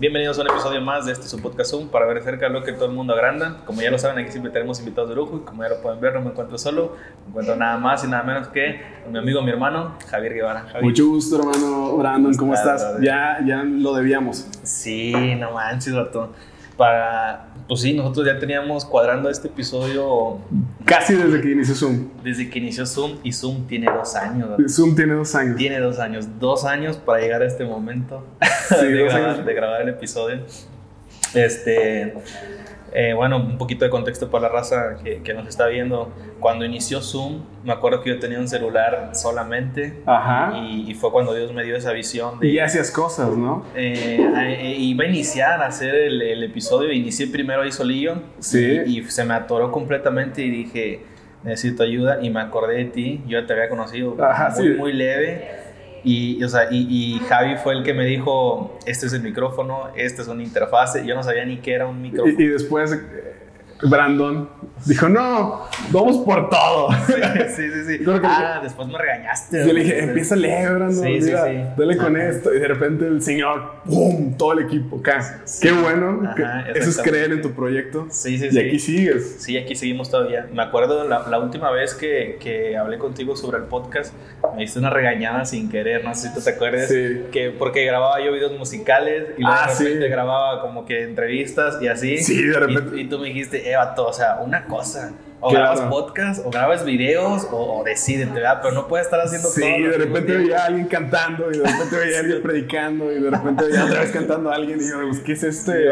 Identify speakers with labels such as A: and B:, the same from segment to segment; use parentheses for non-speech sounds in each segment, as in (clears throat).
A: Bienvenidos a un episodio más de este su podcast Zoom para ver cerca lo que todo el mundo agranda. Como ya lo saben, aquí siempre tenemos invitados de lujo y como ya lo pueden ver, no me encuentro solo, me encuentro nada más y nada menos que mi amigo, mi hermano, Javier Guevara. Javier.
B: Mucho gusto, hermano Brandon, ¿cómo estás? Ya, ya lo debíamos.
A: Sí, no manches, vato para, pues sí, nosotros ya teníamos cuadrando este episodio.
B: Casi desde que inició Zoom.
A: Desde que inició Zoom y Zoom tiene dos años.
B: Zoom tiene dos años.
A: Tiene dos años, dos años para llegar a este momento sí, (laughs) de, grabar, de grabar el episodio. Este, eh, bueno, un poquito de contexto para la raza que, que, nos está viendo. Cuando inició Zoom, me acuerdo que yo tenía un celular solamente.
B: Ajá.
A: Y, y fue cuando Dios me dio esa visión.
B: De, y hacías cosas, ¿no?
A: Eh, eh, iba a iniciar a hacer el, el, episodio. Inicié primero ahí solillo.
B: Sí.
A: Y, y, se me atoró completamente y dije, necesito ayuda. Y me acordé de ti. Yo te había conocido
B: Ajá,
A: muy,
B: sí.
A: muy leve. Y, o sea, y, y, Javi fue el que me dijo, este es el micrófono, este es una interfase. Yo no sabía ni qué era un micrófono.
B: Y, y después Brandon dijo, no, vamos por todo.
A: Sí, sí, (laughs) sí. sí. Ah, después me regañaste.
B: Yo le dije, empieza a leer, Brandon.
A: Sí,
B: mira,
A: sí, sí.
B: Dale con Ajá. esto. Y de repente el señor, ¡pum! Todo el equipo acá. Qué bueno.
A: Ajá,
B: que eso es creer en tu proyecto.
A: Sí, sí,
B: y
A: sí.
B: aquí sigues.
A: Sí, aquí seguimos todavía. Me acuerdo la, la última vez que, que, hablé contigo sobre el podcast, me diste una regañada sin querer. No sé si tú te acuerdas.
B: Sí.
A: Que porque grababa yo videos musicales y luego
B: ah,
A: de repente grababa como que entrevistas y así.
B: Sí, de repente.
A: Y, y tú me dijiste, Eva, todo, o sea, una cosa. O claro. grabas podcast, o grabas videos, o, o decídete, ¿verdad? Pero no puedes estar haciendo
B: sí,
A: todo.
B: Sí, de repente veía a alguien cantando, y de repente veía a alguien (laughs) predicando, y de repente veía otra vez cantando a alguien, y yo, pues, ¿qué es este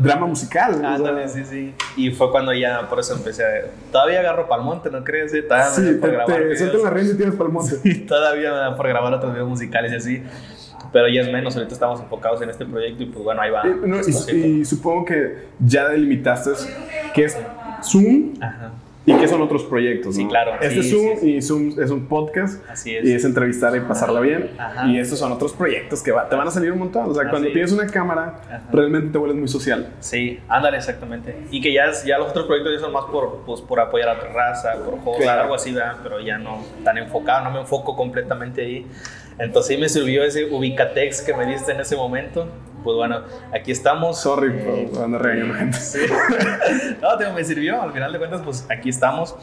B: drama musical?
A: O sea, sí, sí. Y fue cuando ya, por eso empecé a. Todavía agarro palmonte, ¿no crees? Sí, todavía
B: sí te, te sueltan la rienda y tienes palmonte. (laughs)
A: Sí, todavía me da por grabar otros videos musicales y así pero ya es menos, ahorita estamos enfocados en este proyecto y pues bueno, ahí va.
B: Eh, no, y, y, supongo que ya delimitaste qué es Zoom
A: Ajá.
B: y qué son otros proyectos.
A: Sí,
B: ¿no?
A: claro.
B: Este
A: sí,
B: es Zoom
A: sí,
B: y Zoom es un podcast.
A: Así es.
B: Y es entrevistar y pasarla bien.
A: Ajá.
B: Y estos son otros proyectos que va, te van a salir un montón. O sea,
A: Así
B: cuando
A: es.
B: tienes una cámara,
A: Ajá.
B: realmente te vuelves muy social.
A: Sí, ándale, exactamente. Y que ya, ya los otros proyectos ya son más por, pues, por apoyar a otra raza, por hobby,
B: Claro.
A: algo así, ¿verdad? Pero ya no tan enfocado, no me enfoco completamente ahí. Entonces sí me sirvió ese ubicatex que me diste en ese momento. Pues bueno, aquí estamos.
B: Sorry
A: Eh,
B: por andar regañando gente.
A: Sí. (laughs) no, tío, me sirvió. Al final de cuentas, pues aquí estamos.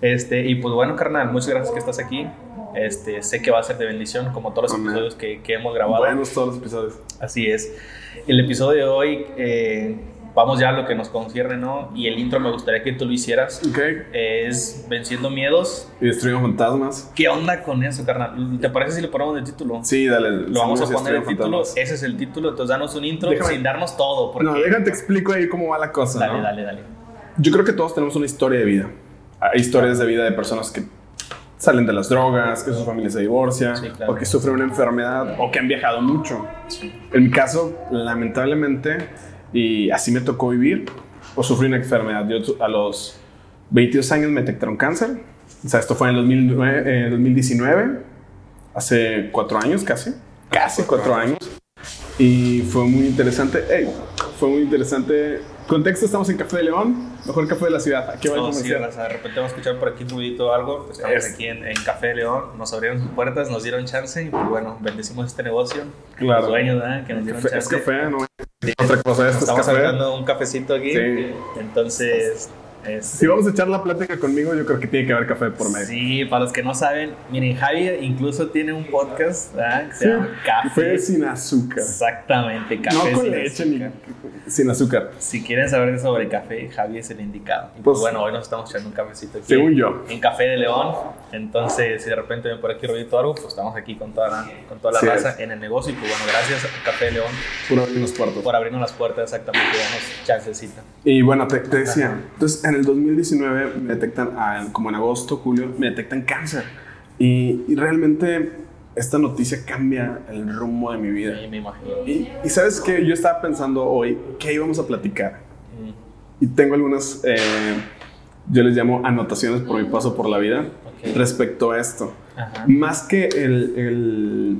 A: Este, y pues bueno, carnal, muchas gracias que estás aquí. Este, sé que va a ser de bendición, como todos los
B: Amén.
A: episodios que, que hemos grabado.
B: Buenos todos los episodios.
A: Así es. El episodio de hoy, eh, vamos ya a lo que nos concierne, ¿no? Y el intro me gustaría que tú lo hicieras.
B: Ok.
A: Es Venciendo Miedos.
B: Y destruimos fantasmas.
A: ¿Qué onda con eso, carnal? ¿Te parece si le ponemos el título?
B: Sí, dale.
A: Lo vamos a poner el título.
B: fantasmas.
A: Ese es el título. Entonces, danos un intro
B: Déjame-
A: sin darnos todo. Porque...
B: No, déjate explico ahí cómo va la cosa.
A: Dale,
B: ¿no?
A: dale, dale.
B: Yo creo que todos tenemos una historia de vida. Hay historias de vida de personas que salen de las drogas, que sus familias se divorcian,
A: Sí, claro.
B: o que sufren una enfermedad, o que han viajado mucho. En mi caso, lamentablemente, y así me tocó vivir, o sufrí una enfermedad. Yo a los 22 años me detectaron cáncer. O sea, esto fue en el 2009, eh, 2019, hace cuatro años casi, casi cuatro años. Y fue muy interesante. Ey, fue muy interesante. Contexto, estamos en Café de León, mejor café de la ciudad. Aquí va el
A: No, sí,
B: comercial.
A: raza, de repente vamos a escuchar por aquí un ruidito o algo. Pues estamos
B: Es-
A: aquí en, en Café de León. Nos abrieron sus puertas, nos dieron chance y pues bueno, bendecimos este negocio.
B: Claro.
A: Los dueños, ¿verdad? Que nos dieron
B: Café- es
A: chance.
B: café, no es otra cosa. Esto
A: Estamos
B: es café.
A: sacando un cafecito aquí.
B: Sí.
A: Entonces, es-
B: Si vamos a echar la plática conmigo, yo creo que tiene que haber café por medio.
A: Sí, para los que no saben, miren, Javi incluso tiene un podcast ¿verdad? que se
B: Sí,
A: llama Café.
B: Sin azúcar.
A: Exactamente,
B: No
A: café
B: con
A: sin
B: leche
A: azúcar.
B: ni sin azúcar.
A: Si quieren saber sobre café, Javi es el indicado. Y pues,
B: Pues-
A: bueno, hoy nos estamos echando un cafecito aquí.
B: Según yo.
A: En Café de León. Entonces, si de repente ven por aquí ruidito o algo, pues estamos aquí con toda la, con toda la
B: Sí
A: raza
B: es.
A: en el negocio. Y pues bueno, gracias a Café de León
B: Por abrir los cuartos.
A: por abrirnos las puertas exactamente y darnos chancecita.
B: Y bueno, te, te decía, entonces en el 2019 me detectan, ah, como en agosto, julio, me detectan cáncer. Y, y realmente esta noticia cambia el rumbo de mi vida.
A: Sí, me imagino.
B: Y, y sabes que yo estaba pensando hoy que íbamos a platicar.
A: Mm,
B: Y tengo algunas, eh, yo les llamo anotaciones por mi paso por la vida
A: Ok.
B: respecto a esto.
A: Ajá.
B: Más que el, el,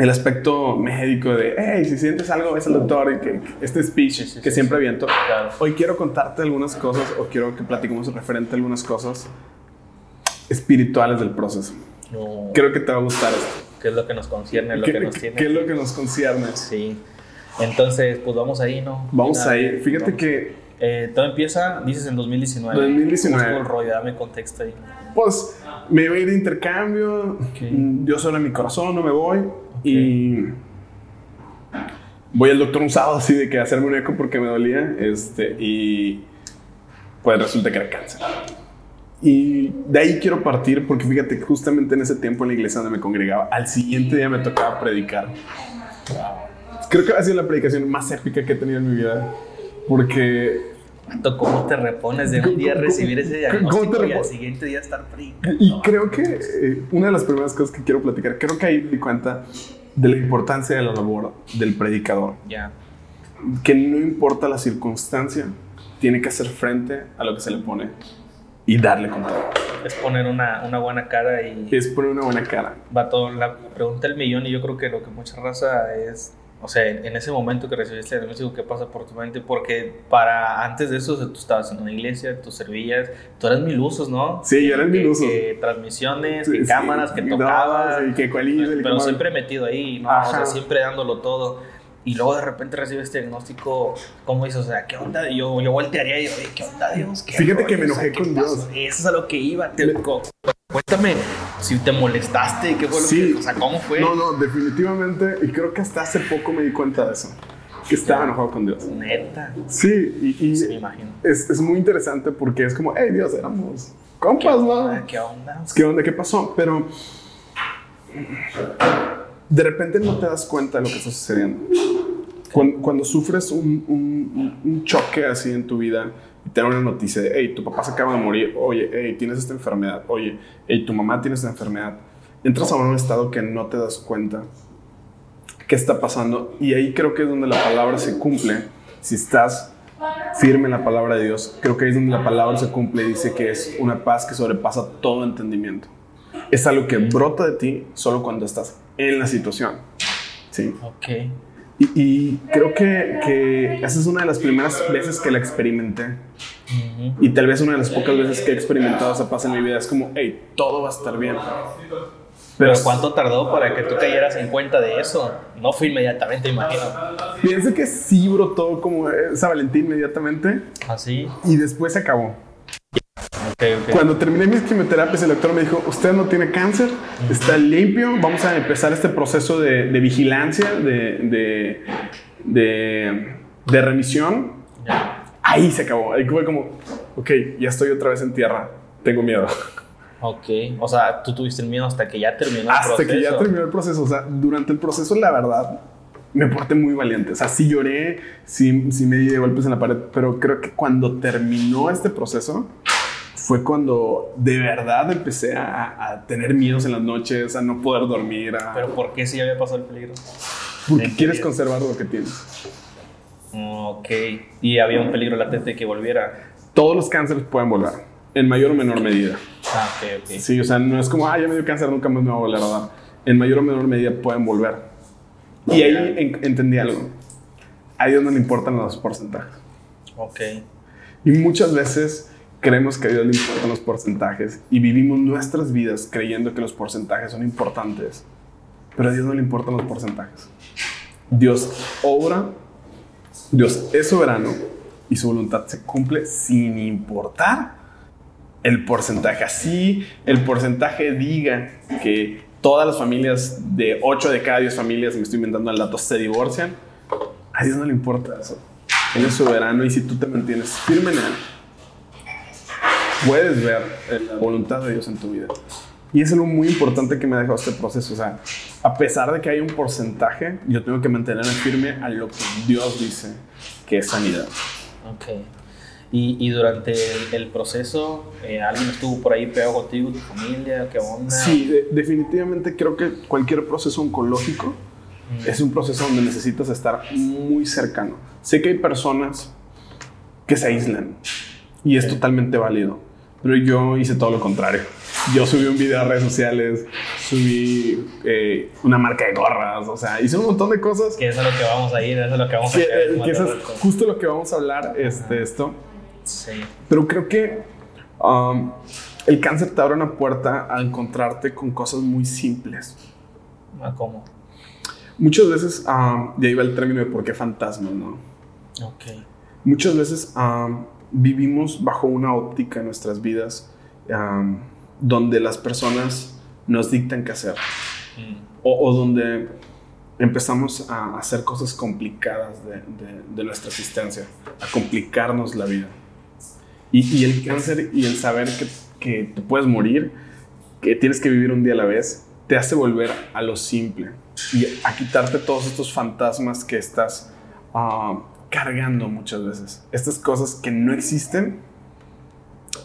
B: el aspecto médico de, hey, si sientes algo, ves al doctor y que, este speech
A: Sí, sí,
B: que
A: sí,
B: siempre aviento.
A: Claro.
B: Hoy quiero contarte algunas cosas o quiero que platiquemos referente a algunas cosas espirituales del proceso.
A: No,
B: Creo que te va a gustar esto.
A: ¿Qué es lo que nos concierne? Lo
B: ¿Qué,
A: que nos tiene.
B: qué es lo que nos concierne?
A: Sí. Entonces, pues vamos ahí, ¿no?
B: Vamos ahí. Fíjate que.
A: Eh, todo empieza, dices, en 2019.
B: 2019.
A: ¿Cómo estuvo el rollo? Dame contexto ahí.
B: Pues me voy de intercambio. Yo solo en mi corazón, no me voy. Y voy al doctor un sábado así de que hacerme un eco porque me dolía. Este, y pues resulta que era cáncer. Y de ahí quiero partir porque fíjate, justamente en ese tiempo en la iglesia donde me congregaba, al siguiente día me tocaba predicar. Creo que ha sido la predicación más épica que he tenido en mi vida. Porque
A: ¿Cómo te repones de un día recibir ese diagnóstico y al siguiente día estar predicando?
B: Y creo que eh, una de las primeras cosas que quiero platicar, creo que ahí me di cuenta de la importancia de la labor del predicador.
A: Ya.
B: Que no importa la circunstancia, tiene que hacer frente a lo que se le pone y darle control.
A: Es poner una, una buena cara y...
B: Es poner una buena cara.
A: Va todo, la pregunta del millón y yo creo que lo que mucha raza es o sea, en ese momento que recibiste el diagnóstico, ¿qué pasa por tu mente? Porque para antes de eso, tú estabas en una iglesia, tú servías, tú eras mil usos, ¿no?
B: Sí, yo era mil usos.
A: Que, transmisiones, que cámaras, que tocabas.
B: y que
A: Pero, pero siempre metido ahí, ¿no? O sea, siempre dándolo todo. Y luego de repente recibes este diagnóstico, ¿cómo dices? O sea, ¿qué onda? Yo, yo voltearía y digo, ¿qué onda, Dios? ¿Qué
B: Fíjate que me enojé con Dios.
A: Eso es a lo que iba. Te, Cuéntame si te molestaste, qué fue lo que, o sea, cómo fue.
B: No, no, definitivamente, y creo que hasta hace poco me di cuenta de eso, que estaba enojado con Dios.
A: Neta.
B: Sí, y,
A: sí, me imagino.
B: Es, es, muy interesante porque es como, hey Dios, éramos compas, ¿no?
A: ¿Qué onda?
B: ¿Qué onda? ¿Qué pasó? Pero de repente no te das cuenta de lo que está sucediendo. Cuando, cuando sufres un, un, un choque así en tu vida, tener una noticia de, hey, tu papá se acaba de morir, oye, hey, tienes esta enfermedad, oye, hey, tu mamá tiene esta enfermedad, entras a un estado que no te das cuenta qué está pasando y ahí creo que es donde la palabra se cumple. Si estás firme en la palabra de Dios, creo que ahí es donde la palabra se cumple y dice que es una paz que sobrepasa todo entendimiento. Es algo que brota de ti solo cuando estás en la situación. Sí.
A: Ok.
B: Y, creo que, que, esa es una de las primeras veces que la experimenté. Y tal vez una de las pocas veces que he experimentado esa paz en mi vida. Es como, hey, todo va a estar bien.
A: Pero, ¿cuánto tardó para que tú cayeras en cuenta de eso? No fue inmediatamente, imagino.
B: Pienso que sí brotó como esa Valentín inmediatamente.
A: Así.
B: ¿Ah, y después se acabó. Cuando terminé mis quimioterapias, el doctor me dijo, usted no tiene cáncer, está limpio, vamos a empezar este proceso de, vigilancia, de, de, remisión. Ahí se acabó, ahí fue como, ok, ya estoy otra vez en tierra, tengo miedo.
A: Ok, o sea, tú tuviste miedo hasta que ya terminó el
B: proceso. Hasta que ya terminó el proceso, o sea, durante el proceso, la verdad, me porté muy valiente. O sea, sí lloré, sí, sí me di golpes en la pared, pero creo que cuando terminó este proceso, fue cuando de verdad empecé a, tener miedos en las noches, a no poder dormir.
A: ¿Pero por qué sí había pasado el peligro?
B: Porque quieres conservar lo que tienes.
A: Ok. ¿Y había un peligro latente que volviera?
B: Todos los cánceres pueden volver, en mayor o menor medida.
A: Ah, ok, ok.
B: Sí, o sea, no es como, ah, ya me dio cáncer, nunca más me va a volver a dar. En mayor o menor medida pueden volver. Y ahí entendí algo. Ahí es donde le importan los porcentajes.
A: Ok.
B: Y muchas veces creemos que a Dios le importan los porcentajes y vivimos nuestras vidas creyendo que los porcentajes son importantes, pero a Dios no le importan los porcentajes. Dios obra, Dios es soberano y su voluntad se cumple sin importar el porcentaje. Así el porcentaje diga que todas las familias de 8 de cada 10 familias, me estoy inventando el dato, se divorcian, a Dios no le importa eso. Él es soberano y si tú te mantienes firme en Él, puedes ver la voluntad de Dios en tu vida. Y es algo muy importante que me ha dejado este proceso. O sea, a pesar de que hay un porcentaje, yo tengo que mantenerme firme a lo que Dios dice que es sanidad.
A: Ok. Y, y durante el, proceso, eh, ¿alguien estuvo por ahí pegado contigo, tu familia? ¿Qué onda?
B: Sí, definitivamente creo que cualquier proceso oncológico es un proceso donde necesitas estar muy cercano. Sé que hay personas que se aíslan y es totalmente válido pero yo hice todo lo contrario. Yo subí un video a redes sociales, subí eh, una marca de gorras, o sea, hice un montón de cosas.
A: Que eso es lo que vamos a ir, eso es lo que vamos a hacer.
B: Eh, que eso es justo lo que vamos a hablar, este, esto.
A: Sí.
B: Pero creo que um, el cáncer te abre una puerta a encontrarte con cosas muy simples.
A: ¿Cómo?
B: Muchas veces, um, y ahí va el término de por qué fantasmas, ¿no?
A: Ok.
B: Muchas veces um, vivimos bajo una óptica en nuestras vidas um, donde las personas nos dictan qué hacer.
A: Mm.
B: O, o donde empezamos a hacer cosas complicadas de, de- de nuestra existencia, a complicarnos la vida. Y, y el cáncer y el saber que, que te puedes morir, que tienes que vivir un día a la vez, te hace volver a lo simple y a quitarte todos estos fantasmas que estás ah, cargando muchas veces. Estas cosas que no existen,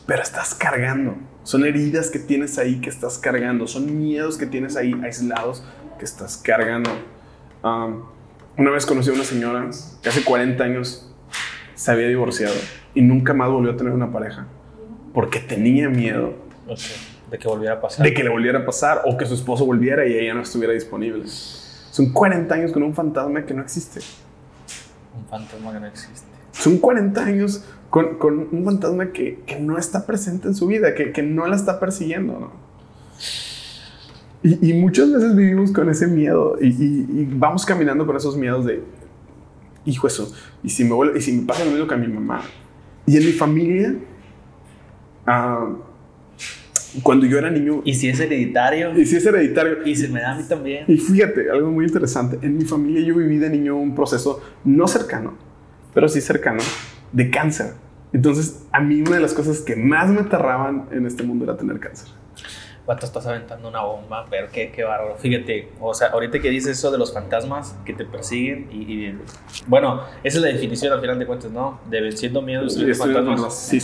B: pero estás cargando. Son heridas que tienes ahí que estás cargando. Son miedos que tienes ahí aislados que estás cargando. Um, una vez conocí a una señora que hace 40 años se había divorciado y nunca más volvió a tener una pareja porque tenía miedo.
A: De que volviera a pasar.
B: de que le volviera a pasar o que su esposo volviera y ella no estuviera disponible. Son 40 años con un fantasma que no existe.
A: Un fantasma que no existe.
B: Son 40 años con, con un fantasma que, que no está presente en su vida, que, que no la está persiguiendo, ¿no? Y, y muchas veces vivimos con ese miedo y, y- y vamos caminando con esos miedos de, hijo eso, y si me, y si me pasa lo mismo que a mi mamá. Y en mi familia, ah, cuando yo era niño,
A: Y si es hereditario.
B: y si es hereditario,
A: Y se me da a mí también.
B: y fíjate, algo muy interesante. En mi familia yo viví de niño un proceso no cercano, pero sí cercano, de cáncer. Entonces, a mí una de las cosas que más me aterraban en este mundo era tener cáncer.
A: Vato, estás aventando una bomba, pero qué, qué bárbaro. Fíjate, o sea, ahorita que dices eso de los fantasmas que te persiguen y, y- bueno, esa es la definición al final de cuentas, ¿no? De venciendo miedos y fantasmas.
B: sí,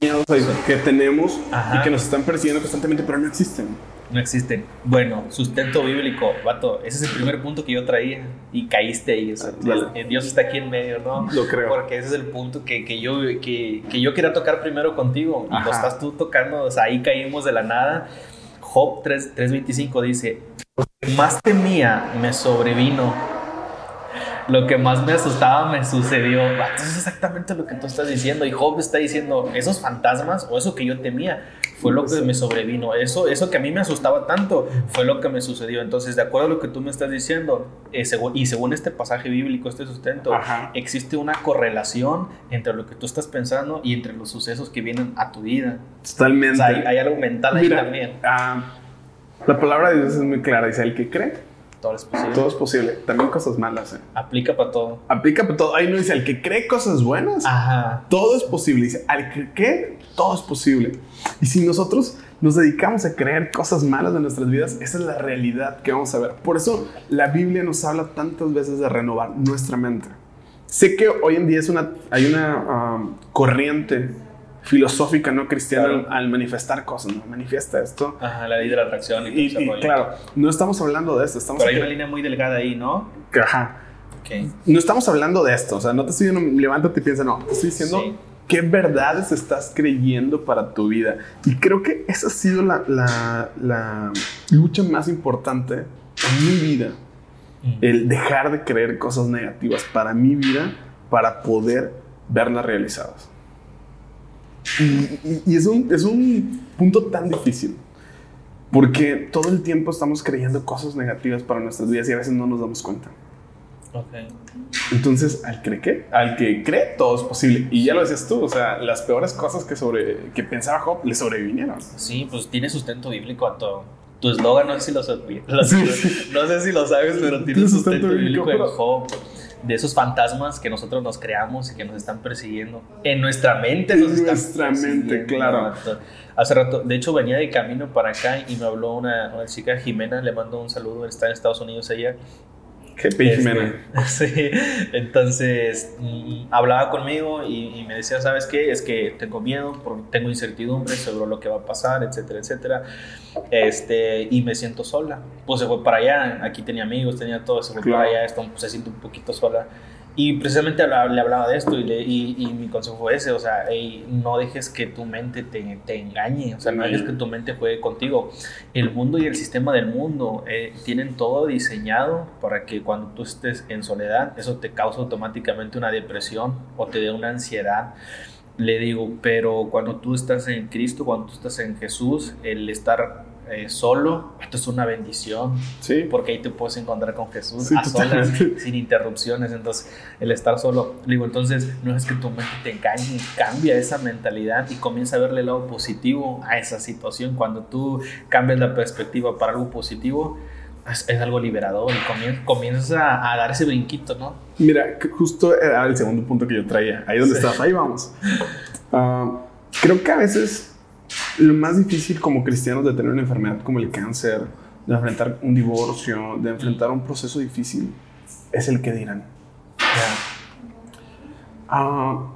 B: miedos que tenemos
A: Ajá.
B: y que nos están persiguiendo constantemente, pero no existen.
A: No existen. Bueno, sustento bíblico, vato, ese es el primer punto que yo traía y caíste ahí. o sea,
B: Dale.
A: eh, Dios está aquí en medio, ¿no?
B: Lo creo.
A: Porque ese es el punto que, que yo, que, que yo quería tocar primero contigo y
B: Ajá.
A: lo estás tú tocando, o sea, ahí caímos de la nada. Job 3 3.25 dice, "Lo que más temía me sobrevino, lo que más me asustaba me sucedió. Vato, Eso es exactamente lo que tú estás diciendo y Job está diciendo, esos fantasmas o eso que yo temía fue lo que me sobrevino. Eso, eso que a mí me asustaba tanto fue lo que me sucedió. Entonces, de acuerdo a lo que tú me estás diciendo, eh, según- y según este pasaje bíblico, este sustento,
B: Ajá.
A: existe una correlación entre lo que tú estás pensando y entre los sucesos que vienen a tu vida. O
B: Totalmente.
A: sea, hay, hay algo mental ahí
B: Mira,
A: también.
B: ah, la palabra de Dios es muy clara. Dice, el que cree,
A: Todo es posible.
B: todo es posible. También cosas malas. ¿eh?
A: Aplica para todo.
B: Aplica para todo. Ahí no dice, el que cree cosas buenas,
A: Ajá.
B: todo es posible. Dice, al que cree, todo es posible. Y si nosotros nos dedicamos a creer cosas malas de nuestras vidas, esa es la realidad que vamos a ver. Por eso la Biblia nos habla tantas veces de renovar nuestra mente. Sé que hoy en día es una, hay una um, corriente filosófica no cristiana
A: Claro.
B: al, al manifestar cosas, ¿no? Manifiesta esto.
A: Ajá, la ley de la atracción y, todo
B: Y, y claro, no estamos hablando de esto, estamos
A: Pero hay una línea muy delgada ahí, ¿no?
B: ajá,
A: Ok.
B: no estamos hablando de esto, o sea, no te estoy diciendo levántate y piensa, no, te estoy diciendo
A: Sí.
B: qué verdades estás creyendo para tu vida. Y creo que esa ha sido la, la- la lucha más importante en mi vida,
A: Mm.
B: el dejar de creer cosas negativas para mi vida para poder verlas realizadas. Y, y- y es, un, es un punto tan difícil. Porque todo el tiempo estamos creyendo cosas negativas para nuestras vidas y a veces no nos damos cuenta.
A: Ok.
B: Entonces, al que cree, al que cree, todo es posible. Y ya lo decías tú, o sea, las peores cosas que, sobre, que pensaba Job le sobrevinieron.
A: Sí, pues tiene sustento bíblico a todo. Tu eslogan, no sé si lo, (laughs) lo-
B: Sí, sí.
A: no sé si lo sabes, pero tiene
B: Tiene
A: sustento,
B: sustento
A: bíblico
B: bíblico,
A: en
B: pero-
A: Job. De esos fantasmas que nosotros nos creamos y que nos están persiguiendo. En nuestra mente nos
B: En
A: están
B: nuestra mente, claro.
A: Hace rato, de hecho, venía de camino para acá y me habló una, una chica, Jimena, le mando un saludo, está en Estados Unidos ella.
B: Qué pe-
A: Este, (laughs) sí, entonces mm, hablaba conmigo y, y me decía, ¿sabes qué? Es que tengo miedo, tengo incertidumbre sobre lo que va a pasar, etcétera, etcétera. Este, y me siento sola. Pues se fue para allá, aquí tenía amigos, tenía todo, se fue
B: Claro.
A: para allá, esto, pues, se siente un poquito sola. Y precisamente le hablaba de esto y, le- y- y mi consejo fue ese, o sea, no dejes que tu mente te, te engañe, o sea, no dejes que tu mente juegue contigo. El mundo y el sistema del mundo eh, tienen todo diseñado para que cuando tú estés en soledad, eso te causa automáticamente una depresión o te dé una ansiedad. Le digo, pero cuando tú estás en Cristo, cuando tú estás en Jesús, el estar eh, solo, esto es una bendición.
B: Sí.
A: Porque ahí te puedes encontrar con Jesús
B: Sí,
A: a solas, sin interrupciones. Entonces, el estar solo, digo, entonces no es que tu mente te engañe, cambia esa mentalidad y comienza a verle el lado positivo a esa situación. Cuando tú cambias la perspectiva para algo positivo, es, es algo liberador y comien- comienzas a, a dar ese brinquito, ¿no?
B: Mira, justo era el segundo punto que yo traía. Ahí donde
A: Sí.
B: estás, ahí vamos. Ah, creo que a veces lo más difícil como cristianos de tener una enfermedad como el cáncer, de enfrentar un divorcio, de enfrentar un proceso difícil, es el que dirán. Ah,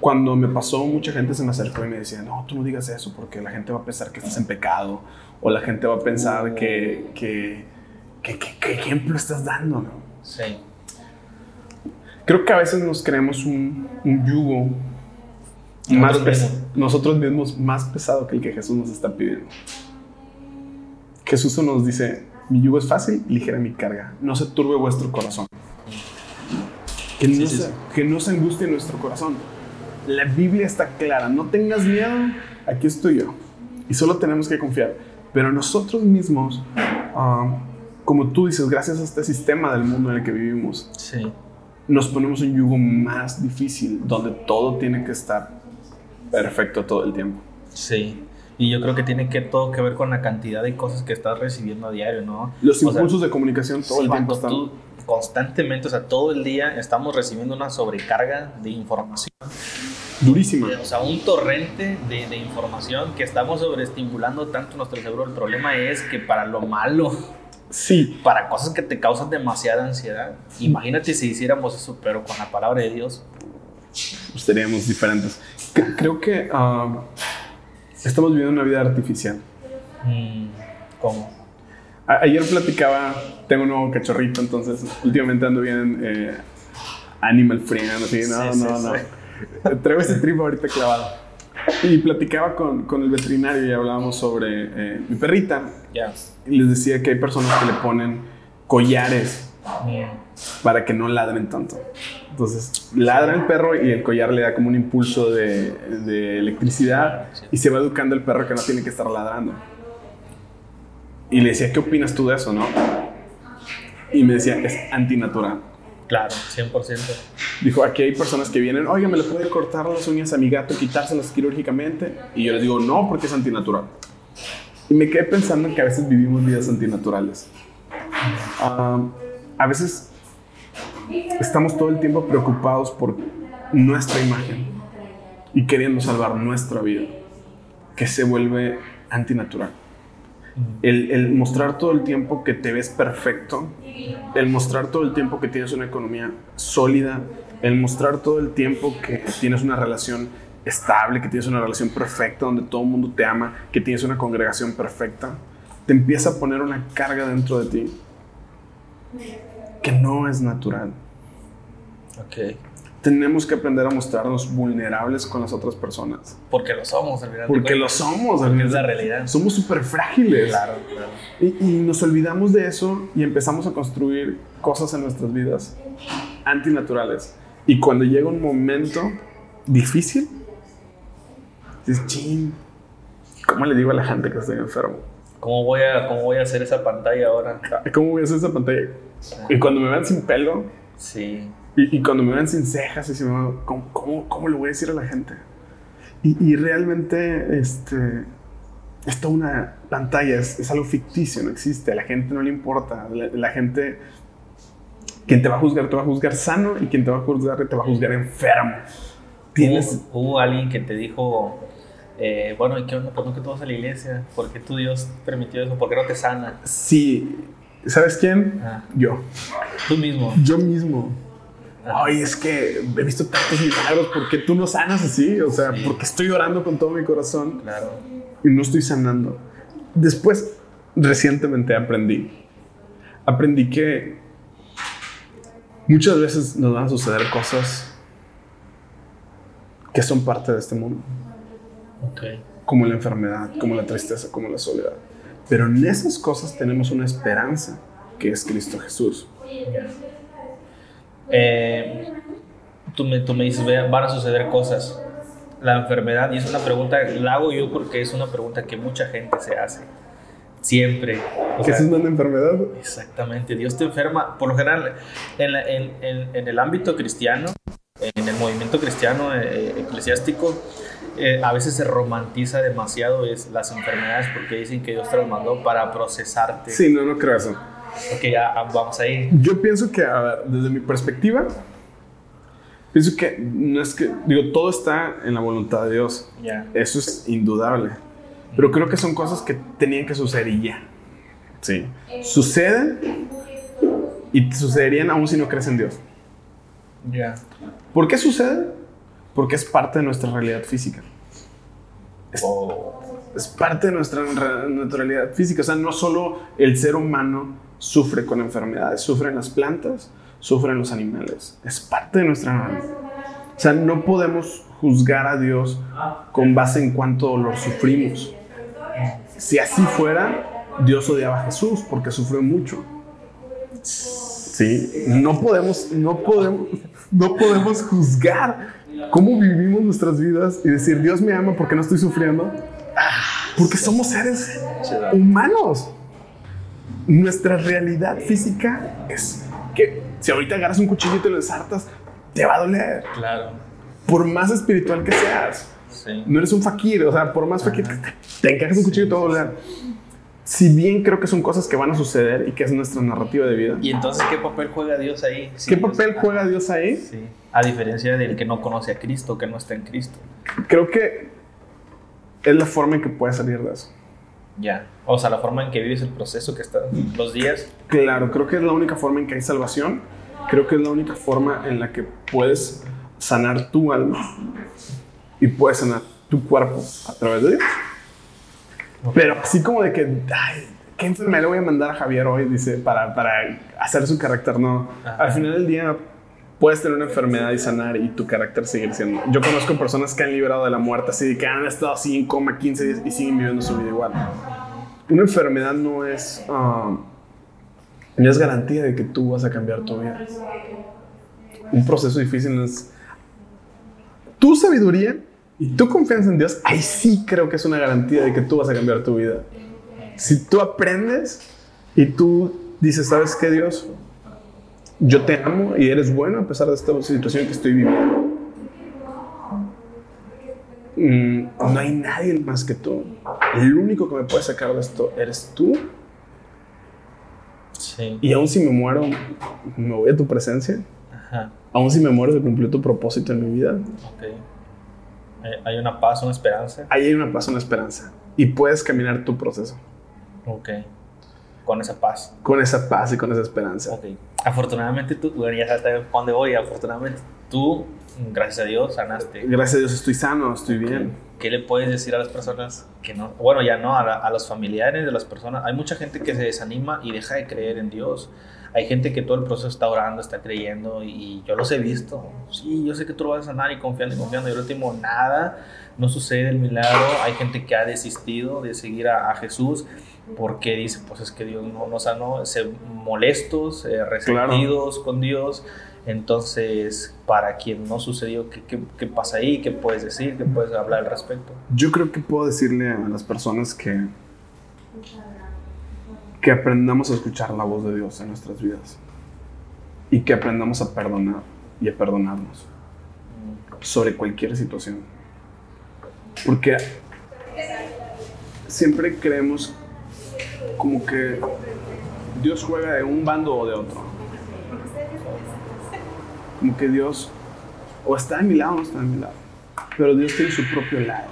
B: cuando me pasó, mucha gente se me acercó y me decía, no, tú no digas eso porque la gente va a pensar que estás en pecado o la gente va a pensar que, que, que, que- ¿qué ejemplo estás dando? ¿no?
A: Sí.
B: Creo que a veces nos creemos un, un yugo más
A: mismos.
B: nosotros mismos más pesado que el que Jesús nos está pidiendo. Jesús nos dice, mi yugo es fácil ligera mi carga. No se turbe vuestro corazón. Que no,
A: Sí, sí,
B: se, que no se angustie nuestro corazón. La Biblia está clara. No tengas miedo, aquí estoy yo. Y solo tenemos que confiar. Pero nosotros mismos, ah, como tú dices, gracias a este sistema del mundo en el que vivimos, nos ponemos un yugo más difícil, donde todo tiene que estar perfecto todo el tiempo.
A: Sí. Y yo creo que tiene que todo que ver con la cantidad de cosas que estás recibiendo a diario, ¿no?
B: Los
A: O sea,
B: impulsos de comunicación todo
A: sí,
B: el tiempo
A: cuando
B: están...
A: tú constantemente, o sea, todo el día estamos recibiendo una sobrecarga de información.
B: Durísima.
A: O sea, un torrente de, de información que estamos sobreestimulando tanto nuestro cerebro. El problema es que para lo malo,
B: Sí,
A: para cosas que te causan demasiada ansiedad, imagínate si hiciéramos eso, pero con la palabra de Dios.
B: seríamos diferentes. Cre- Creo que ah, estamos viviendo una vida artificial.
A: Mm, ¿Cómo?
B: A- ayer platicaba, tengo un nuevo cachorrito, entonces últimamente ando bien eh, animal friend, así, no,
A: Sí,
B: no,
A: sí,
B: no.
A: sí.
B: Traigo ese trip ahorita clavado. Y platicaba con, con el veterinario y hablábamos sobre eh, mi perrita.
A: Ya.
B: Y les decía que hay personas que le ponen collares
A: Mm,
B: para que no ladren tanto. Entonces, ladra el perro y el collar le da como un impulso de, de electricidad y se va educando el perro que no tiene que estar ladrando. Y le decía, ¿qué opinas tú de eso, no? Y me decía, es antinatural.
A: Claro, 100%.
B: Dijo, aquí hay personas que vienen, oiga, ¿me le puede cortar las uñas a mi gato, quitárselas quirúrgicamente? Y yo les digo, no, porque es antinatural. Y me quedé pensando en que a veces vivimos vidas antinaturales. Ah, a veces estamos todo el tiempo preocupados por nuestra imagen y queriendo salvar nuestra vida, que se vuelve antinatural. El, el mostrar todo el tiempo que te ves perfecto, el mostrar todo el tiempo que tienes una economía sólida, el mostrar todo el tiempo que tienes una relación estable, que tienes una relación perfecta, donde todo el mundo te ama, que tienes una congregación perfecta, te empieza a poner una carga dentro de ti que no es natural.
A: Ok.
B: Tenemos que aprender a mostrarnos vulnerables con las otras personas.
A: Porque lo somos, al final
B: Porque lo somos. Al
A: es la
B: final.
A: realidad.
B: Somos súper frágiles.
A: Claro, claro.
B: Y, y nos olvidamos de eso y empezamos a construir cosas en nuestras vidas antinaturales. Y cuando llega un momento difícil, dices, ching, ¿cómo le digo a la gente que estoy enfermo?
A: ¿Cómo voy, a, ¿Cómo voy a hacer esa pantalla ahora?
B: ¿Cómo voy a hacer esa pantalla? Y cuando me vean sin pelo,
A: Sí.
B: y, y cuando me vean sin cejas, y si me vean, ¿cómo, cómo, cómo le voy a decir a la gente? Y, y realmente, este, es toda una pantalla, es, es algo ficticio, no existe, a la gente no le importa, la, la gente, quien te va a juzgar, te va a juzgar sano, y quien te va a juzgar, te va a juzgar enfermo. Tienes,
A: Hubo, hubo alguien que te dijo, eh, bueno, ¿y qué onda? ¿Por qué tú vas a la iglesia? ¿Por qué tu Dios permitió eso? ¿Por qué no te sana?
B: sí, ¿sabes quién?
A: Ah,
B: Yo,
A: tú mismo.
B: yo mismo. Ay, es que he visto tantos milagros, ¿por qué tú no sanas así? O sea,
A: Sí.
B: porque estoy orando con todo mi corazón
A: claro.
B: y no estoy sanando. Después, recientemente aprendí. Aprendí que muchas veces nos van a suceder cosas que son parte de este mundo,
A: Ok.
B: como la enfermedad, como la tristeza, como la soledad. Pero en esas cosas tenemos una esperanza, que es Cristo Jesús.
A: Eh, tú, me, tú me dices, "Ve, van a suceder cosas. La enfermedad, y es una pregunta, la hago yo porque es una pregunta que mucha gente se hace. Siempre.
B: que es una enfermedad.
A: Exactamente. Dios te enferma. Por lo general, en, en, en, el ámbito cristiano, en el movimiento cristiano eh, eclesiástico, eh, a veces se romantiza demasiado es las enfermedades porque dicen que Dios te las mandó para procesarte.
B: Sí, no, no creo eso.
A: Ok, ya ah, vamos ahí.
B: Yo pienso que, a ver, desde mi perspectiva, pienso que no es que, digo, todo está en la voluntad de Dios.
A: Ya.
B: Eso es indudable. Pero creo que son cosas que tenían que suceder y ya. Sí. Suceden y sucederían aún si no crees en Dios.
A: Ya.
B: ¿Por qué sucede? Porque es parte de nuestra realidad física.
A: Oh.
B: Es, parte de nuestra, nuestra realidad física. O sea, no solo el ser humano sufre con enfermedades, sufren las plantas, sufren los animales. Es parte de nuestra... O sea, no podemos juzgar a Dios con base en cuánto dolor sufrimos. Si así fuera, Dios odiaba a Jesús porque sufrió mucho. Sí, no podemos, no podemos, no podemos juzgar cómo vivimos nuestras vidas y decir, Dios me ama porque no estoy sufriendo. Porque somos seres humanos. Nuestra realidad física es que si ahorita agarras un cuchillo y te lo ensartas, te va a doler.
A: Claro.
B: Por más espiritual que seas. No eres un fakir, o sea, por más fakir que te, encajes un cuchillo y te va a doler si bien creo que son cosas que van a suceder y que es nuestra narrativa de vida.
A: ¿Y entonces qué papel juega Dios ahí?
B: ¿Qué papel juega Dios ahí?
A: Sí. A diferencia del que no conoce a Cristo, que no está en Cristo.
B: Creo que es la forma en que puedes salir de eso.
A: Ya. O sea, la forma en que vives el proceso que está los días.
B: Claro, creo que es la única forma en que hay salvación. Creo que es la única forma en la que puedes sanar tu alma y puedes sanar tu cuerpo a través de Dios. Pero así como de que, ay, ¿qué enfermedad le voy a mandar a Javier hoy? Dice, para, para hacer su carácter. No. Al final del día puedes tener una enfermedad y sanar y tu carácter seguir siendo. Yo conozco personas que han librado de la muerte, así que han estado así en coma 15 días y siguen viviendo su vida igual. Una enfermedad no es, um, no es garantía de que tú vas a cambiar tu vida. Un proceso difícil es. Tu sabiduría y tu confianza en Dios, ahí sí creo que es una garantía de que tú vas a cambiar tu vida. Si tú aprendes y tú dices, ¿sabes qué, Dios? Yo te amo y eres bueno a pesar de esta situación que estoy viviendo. Mm, no hay nadie más que tú. El único que me puede sacar de esto eres tú.
A: Sí.
B: Y aún si me muero, me voy a tu presencia.
A: Ajá.
B: Aún si me muero, se cumplió tu propósito en mi vida.
A: Okay. Eh, hay una paz, una esperanza.
B: Ahí hay una paz, una esperanza. Y puedes caminar tu proceso.
A: Ok. Con esa paz.
B: Con esa paz y con esa esperanza.
A: Ok. Afortunadamente tú, bueno, ya sabes dónde voy, afortunadamente tú, gracias a Dios, sanaste.
B: Gracias a Dios estoy sano, estoy bien.
A: ¿Qué le puedes decir a las personas que no? Bueno, ya no, a, a los familiares de las personas. Hay mucha gente que se desanima y deja de creer en Dios. Hay gente que todo el proceso está orando, está creyendo y yo los he visto. Sí, yo sé que tú lo vas a sanar y confiando y confiando. Y el último, nada, no sucede el milagro. Hay gente que ha desistido de seguir a, Jesús porque dice, pues es que Dios no nos sanó, se molestos, eh, resentidos con Dios. Entonces, para quien no sucedió, ¿qué, ¿qué, qué, pasa ahí? ¿Qué puedes decir? ¿Qué puedes hablar al respecto?
B: Yo creo que puedo decirle a las personas que que aprendamos a escuchar la voz de Dios en nuestras vidas y que aprendamos a perdonar y a perdonarnos sobre cualquier situación. Porque siempre creemos como que Dios juega de un bando o de otro. Como que Dios o está de mi lado o no está de mi lado. Pero Dios tiene su propio lado.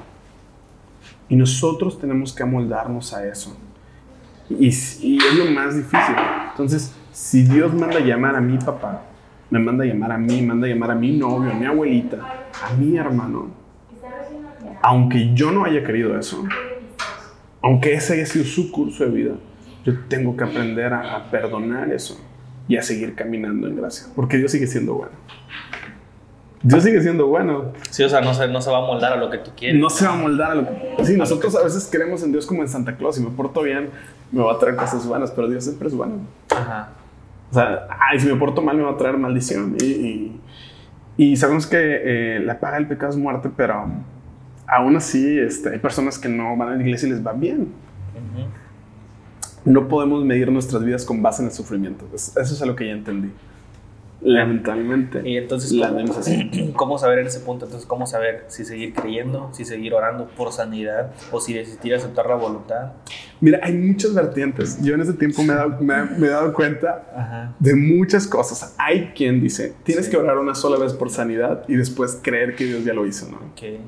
B: Y nosotros tenemos que amoldarnos a eso. Y, es lo más difícil. Entonces, si Dios manda llamar a mi papá, me manda a llamar a mí, manda a llamar a mi novio, a mi abuelita, a mi hermano, aunque yo no haya querido eso, aunque ese haya sido su curso de vida, yo tengo que aprender a, a perdonar eso y a seguir caminando en gracia, porque Dios sigue siendo bueno. Dios sigue siendo bueno.
A: Sí, o sea, no se, no se va a moldar a lo que tú quieres.
B: No se va a moldar a lo que... Sí, nosotros a veces creemos en Dios como en Santa Claus. Si me porto bien, me va a traer cosas buenas, pero Dios siempre es bueno.
A: Ajá.
B: O sea, ay, si me porto mal, me va a traer maldición. Y, y, sabemos que eh, la paga del pecado es muerte, pero aún así este, hay personas que no van a la iglesia y les va bien. no podemos medir nuestras vidas con base en el sufrimiento. Eso es algo que ya entendí. Lamentablemente.
A: Y entonces, ¿cómo, (clears throat) ¿cómo saber en ese punto? Entonces, ¿cómo saber si seguir creyendo, si seguir orando por sanidad o si decidir aceptar la voluntad?
B: Mira, hay muchas vertientes. Yo en ese tiempo me he dado, me, he dado cuenta de muchas cosas. Hay quien dice, tienes que orar una sola vez por sanidad y después creer que Dios ya lo hizo, ¿no?
A: Okay.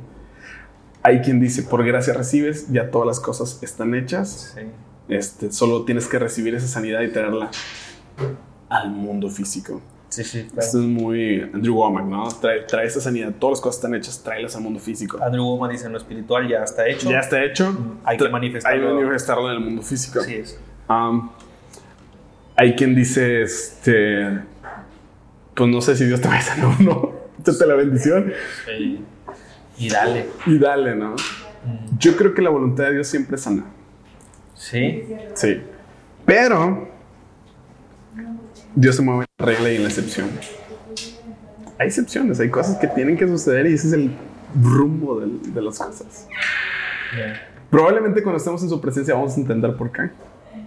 B: Hay quien dice, por gracia recibes, ya todas las cosas están hechas. Sí. Este, solo tienes que recibir esa sanidad y traerla al mundo físico.
A: Sí, sí,
B: Esto es muy Andrew Womack, ¿no? Trae, trae esa sanidad, todas las cosas están hechas, tráelas al mundo físico.
A: Andrew Womack dice, en lo espiritual ya está hecho.
B: Ya está hecho.
A: Hay que manifestarlo.
B: Hay que manifestarlo en el mundo físico.
A: Así es.
B: Um, hay quien dice, este, pues no sé si Dios te va a sanar o no. (laughs) Te la bendición.
A: Sí. Y dale.
B: Y dale, ¿no? Mm. Yo creo que la voluntad de Dios siempre es sana.
A: Sí.
B: Sí. Pero Dios se mueve en la regla y en la excepción. Hay excepciones, hay cosas que tienen que suceder y ese es el rumbo de, las cosas. Probablemente cuando estemos en su presencia vamos a entender por qué.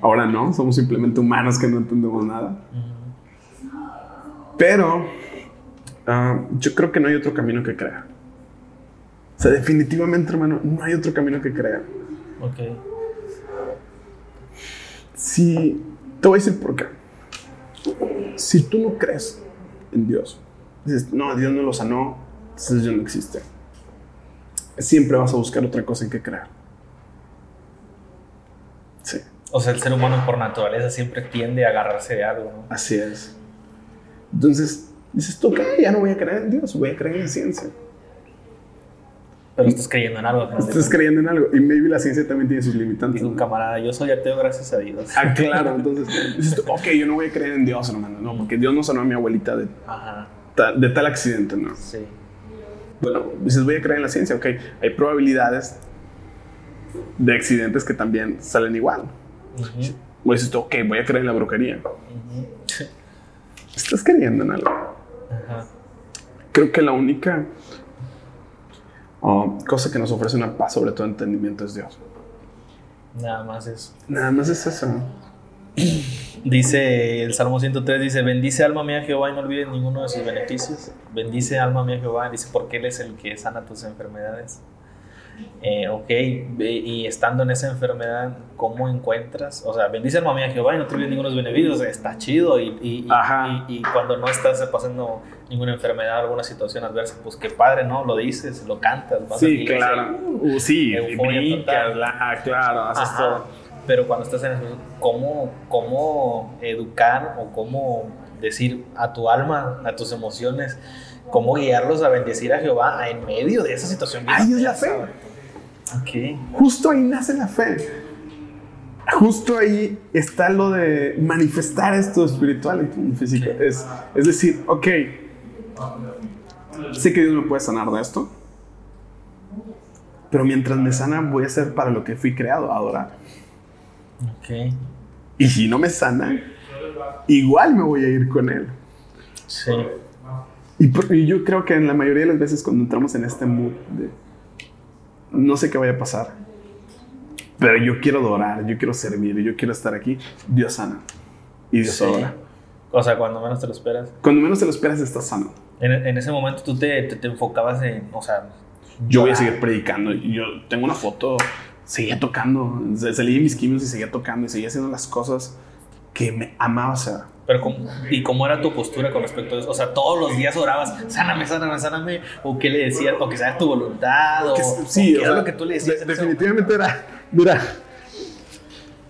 B: Ahora no, somos simplemente humanos que no entendemos nada. Pero ah, yo creo que no hay otro camino que creer. O sea, definitivamente, hermano, no hay otro camino que creer.
A: Ok.
B: Si, te voy a decir por qué. Si tú no crees en Dios, dices, no, Dios no lo sanó, entonces Dios no existe. Siempre vas a buscar otra cosa en que creer. Sí.
A: O sea, el ser humano por naturaleza siempre tiende a agarrarse de algo, ¿no?
B: Así es. Entonces, dices tú, ¿qué? Ya no voy a creer en Dios, voy a creer en ciencia.
A: Pero estás creyendo en algo.
B: Estás creyendo en algo. Y maybe la ciencia también tiene sus limitantes.
A: un camarada, yo soy ateo gracias a Dios.
B: Ah, claro. Entonces, dices, ok, yo no voy a creer en Dios, hermano. No, porque Dios no sanó a mi abuelita de, Tal, de tal accidente, ¿no?
A: Sí.
B: Bueno, dices, voy a creer en la ciencia. Ok, hay probabilidades de accidentes que también salen igual. O dices, ok, voy a creer en la brujería. Estás creyendo en algo. Ajá. Creo que la única cosa que nos ofrece una paz sobre todo entendimiento es Dios.
A: Nada más eso.
B: Nada más es eso.
A: Dice el Salmo 103, dice, bendice alma mía Jehová y no olvides ninguno de sus beneficios. Bendice alma mía Jehová, dice, porque Él es el que sana tus enfermedades. Eh, ok, y estando en esa enfermedad, ¿cómo encuentras? O sea, bendice alma mía Jehová y no te olvides ninguno de los beneficios, está chido. Y, y, y, cuando no estás pasando ninguna enfermedad, alguna situación adversa, pues qué padre, ¿no? Lo dices, lo cantas.
B: sí, claro. Uh, sí, brincas, claro, haces todo.
A: Pero cuando estás en eso, ¿cómo, ¿cómo educar o cómo decir a tu alma, a tus emociones, cómo guiarlos a bendecir a Jehová en medio de esa situación?
B: Ahí es la fe.
A: Okay.
B: Justo ahí nace la fe. Justo ahí está lo de manifestar esto espiritual en tu físico. Es, es decir, ok, sé que Dios me puede sanar de esto, pero mientras me sana voy a ser para lo que fui creado, adorar.
A: Ok.
B: Y si no me sana, igual me voy a ir con Él.
A: Sí.
B: Y, yo creo que en la mayoría de las veces cuando entramos en este mood de no sé qué vaya a pasar, pero yo quiero adorar, yo quiero servir, yo quiero estar aquí, Dios sana. Y Dios adora.
A: O sea, cuando menos te lo esperas.
B: Cuando menos te lo esperas, estás sano.
A: En, ese momento tú te, te, enfocabas en, o sea...
B: Yo voy a seguir predicando. Yo tengo una foto, seguía tocando, salí de mis quimios y seguía tocando y seguía haciendo las cosas que me amaba hacer.
A: Pero ¿Y cómo era tu postura con respecto a eso? O sea, todos los días orabas, sáname, sáname, sáname, o qué le decías, o que sea tu voluntad, o,
B: sí,
A: o qué era lo que tú le decías.
B: definitivamente era, mira,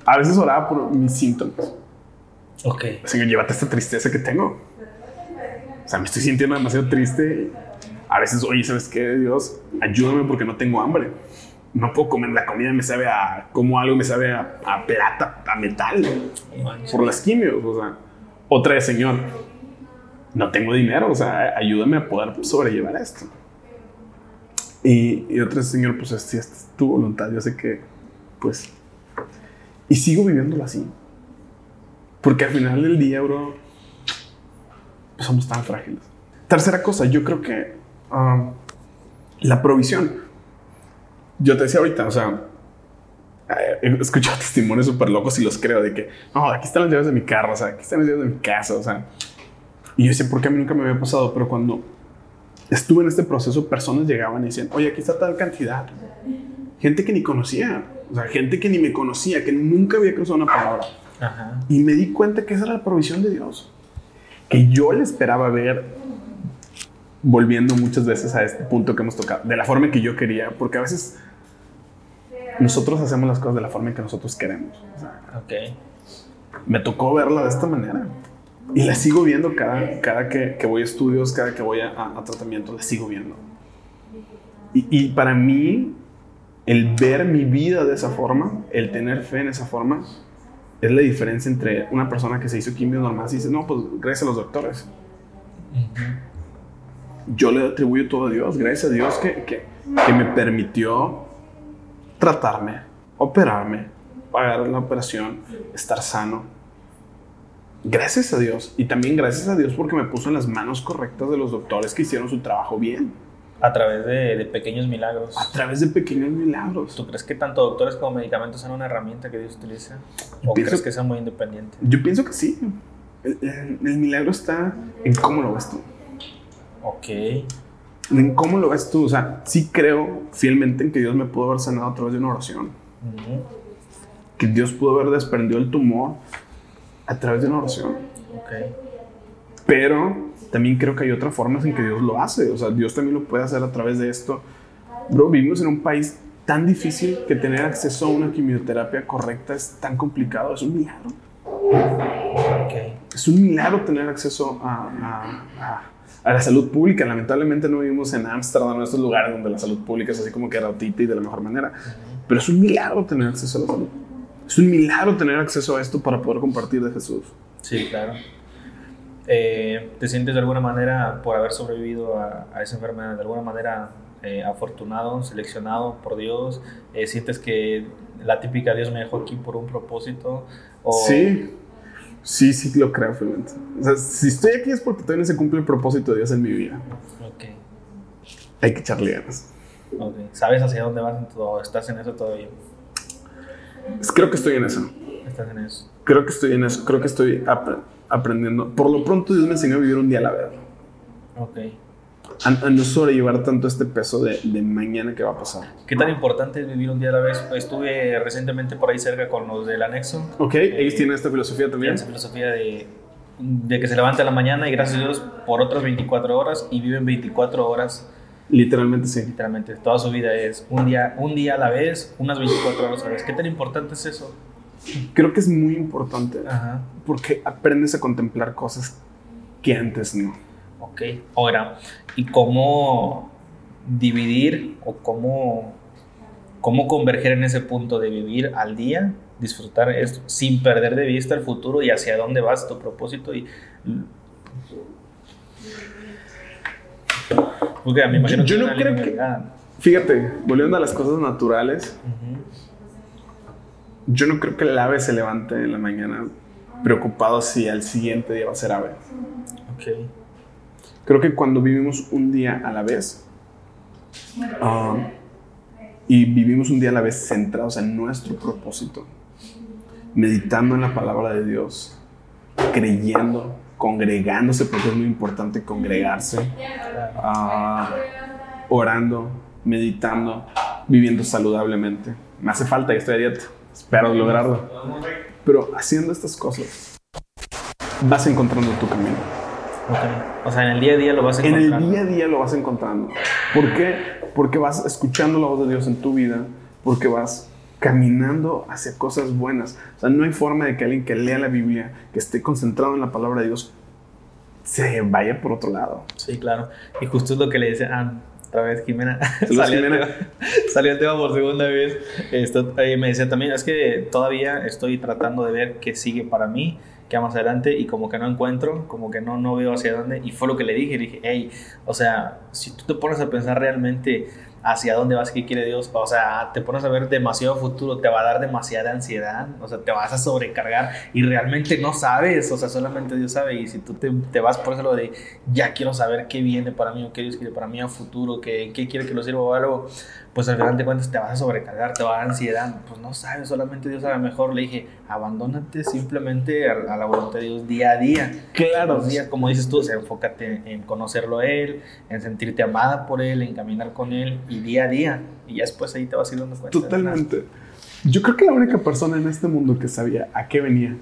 B: a veces oraba por mis síntomas.
A: Ok.
B: Señor, llévate esta tristeza que tengo. O sea, me estoy sintiendo demasiado triste. A veces, oye, ¿sabes qué? Dios, ayúdame porque no tengo hambre. No puedo comer la comida, me sabe a. Como algo me sabe a, plata, a metal. Por las quimios. O sea, otra vez, Señor, no tengo dinero. O sea, ayúdame a poder sobrellevar esto. Y, y otra vez, Señor, pues si esta es tu voluntad, yo sé que, pues. Y sigo viviéndolo así. Porque al final del día, bro, somos tan frágiles. Tercera cosa, yo creo que um, la provisión. Yo te decía ahorita, o sea, eh, he escuchado (laughs) testimonios súper locos y los creo de que, no, aquí están las llaves de mi carro, o sea, aquí están las llaves de mi casa, o sea. Y yo decía, ¿por qué a mí nunca me había pasado? Pero cuando estuve en este proceso, personas llegaban y decían, oye, aquí está tal cantidad. Gente que ni conocía, o sea, gente que ni me conocía, que nunca había cruzado una palabra. Ajá. Y me di cuenta que esa era la provisión de Dios. Que yo le esperaba ver volviendo muchas veces a este punto que hemos tocado, de la forma que yo quería, porque a veces nosotros hacemos las cosas de la forma en que nosotros queremos.
A: ok.
B: Me tocó verla de esta manera. Y la sigo viendo cada, cada que, que voy a estudios, cada que voy a, a, tratamiento, la sigo viendo. Y, y, para mí, el ver mi vida de esa forma, el tener fe en esa forma, es la diferencia entre una persona que se hizo quimio normal y dice, no, pues gracias a los doctores. Yo le atribuyo todo a Dios, gracias a Dios que, que, que me permitió tratarme, operarme, pagar la operación, estar sano. Gracias a Dios. Y también gracias a Dios porque me puso en las manos correctas de los doctores que hicieron su trabajo bien.
A: A través de, pequeños milagros.
B: A través de pequeños milagros.
A: ¿Tú crees que tanto doctores como medicamentos son una herramienta que Dios utiliza? ¿O crees que sea muy independiente?
B: Yo pienso que sí. El, el milagro está en cómo lo ves tú.
A: Ok
B: en cómo lo ves tú. O sea, sí creo fielmente en que Dios me pudo haber sanado a través de una oración. Que Dios pudo haber desprendido el tumor a través de una oración.
A: Okay.
B: Pero también creo que hay otras formas en que Dios lo hace. O sea, Dios también lo puede hacer a través de esto. Bro, vivimos en un país tan difícil que tener acceso a una quimioterapia correcta es tan complicado. Es un milagro. Okay. Es un milagro tener acceso a, a a la salud pública. Lamentablemente no vivimos en Ámsterdam, en estos lugares donde la salud pública es así como que ratita y de la mejor manera. Pero es un milagro tener acceso a la salud. Es un milagro tener acceso a esto para poder compartir de Jesús.
A: Sí, claro. Eh, ¿Te sientes de alguna manera, por haber sobrevivido a, esa enfermedad, de alguna manera eh, afortunado, seleccionado por Dios? Eh, ¿Sientes que la típica Dios me dejó aquí por un propósito?
B: O... Sí, Sí, sí lo creo fielmente. O sea, si estoy aquí es porque todavía no se cumple el propósito de Dios en mi vida.
A: Ok.
B: Hay que echarle ganas.
A: Ok. ¿Sabes hacia dónde vas en todo? ¿Estás en eso todavía?
B: Creo que estoy en eso.
A: ¿Estás en eso?
B: Creo que estoy en eso. Creo que estoy aprendiendo. Por lo pronto Dios me enseñó a vivir un día a la vez.
A: Ok
B: a, no sobrellevar tanto este peso de, de, mañana que va a pasar.
A: ¿Qué tan importante es vivir un día a la vez? Estuve recientemente por ahí cerca con los del anexo.
B: Ok, ellos tienen esta filosofía también.
A: Esa filosofía de, de que se levanta en la mañana y gracias a Dios por otras 24 horas y viven 24 horas.
B: Literalmente sí.
A: Literalmente, toda su vida es un día, un día a la vez, unas 24 horas a la vez. ¿Qué tan importante es eso?
B: Creo que es muy importante porque aprendes a contemplar cosas que antes no.
A: Ok, ahora, ¿y cómo dividir o cómo, cómo converger en ese punto de vivir al día, disfrutar esto, sin perder de vista el futuro y hacia dónde vas tu propósito? Y,
B: porque a mí me yo, no creo que... Fíjate, volviendo a las cosas naturales, yo no creo que el ave se levante en la mañana preocupado si al siguiente día va a ser ave.
A: Ok.
B: Creo que cuando vivimos un día a la vez um, y vivimos un día a la vez centrados en nuestro propósito, meditando en la palabra de Dios, creyendo, congregándose, porque es muy importante congregarse, uh, orando, meditando, viviendo saludablemente. Me hace falta, y estoy a dieta, espero lograrlo. Pero haciendo estas cosas, vas encontrando tu camino.
A: O sea, en el día a día lo vas encontrando.
B: En el día a día lo vas encontrando. ¿Por qué? Porque vas escuchando la voz de Dios en tu vida, porque vas caminando hacia cosas buenas. O sea, no hay forma de que alguien que lea la Biblia, que esté concentrado en la palabra de Dios, se vaya por otro lado.
A: Sí, claro. Y justo es lo que le dice a otra vez Jimena. (laughs) salió, Jimena. El tema, salió, el tema, por segunda vez. Esto, me decía también, es que todavía estoy tratando de ver qué sigue para mí que más adelante y como que no encuentro, como que no, no veo hacia dónde. Y fue lo que le dije, le dije, hey, o sea, si tú te pones a pensar realmente hacia dónde vas, qué quiere Dios. O sea, te pones a ver demasiado futuro, te va a dar demasiada ansiedad, o sea, te vas a sobrecargar y realmente no sabes, o sea, solamente Dios sabe. Y si tú te, te vas por eso lo de ya quiero saber qué viene para mí o qué Dios quiere para mí a futuro, qué, qué quiere que lo sirva o algo, pues al final de cuentas te vas a sobrecargar, te va a dar ansiedad. Pues no sabes, solamente Dios sabe mejor. Le dije, abandónate simplemente a, a la voluntad de Dios día a día.
B: Claro.
A: Días, como dices tú, o sea, enfócate en conocerlo a Él, en sentirte amada por Él, en caminar con Él y día a día. Y ya después ahí te vas a ir dando cuenta.
B: Totalmente. Yo creo que la única persona en este mundo que sabía a qué venía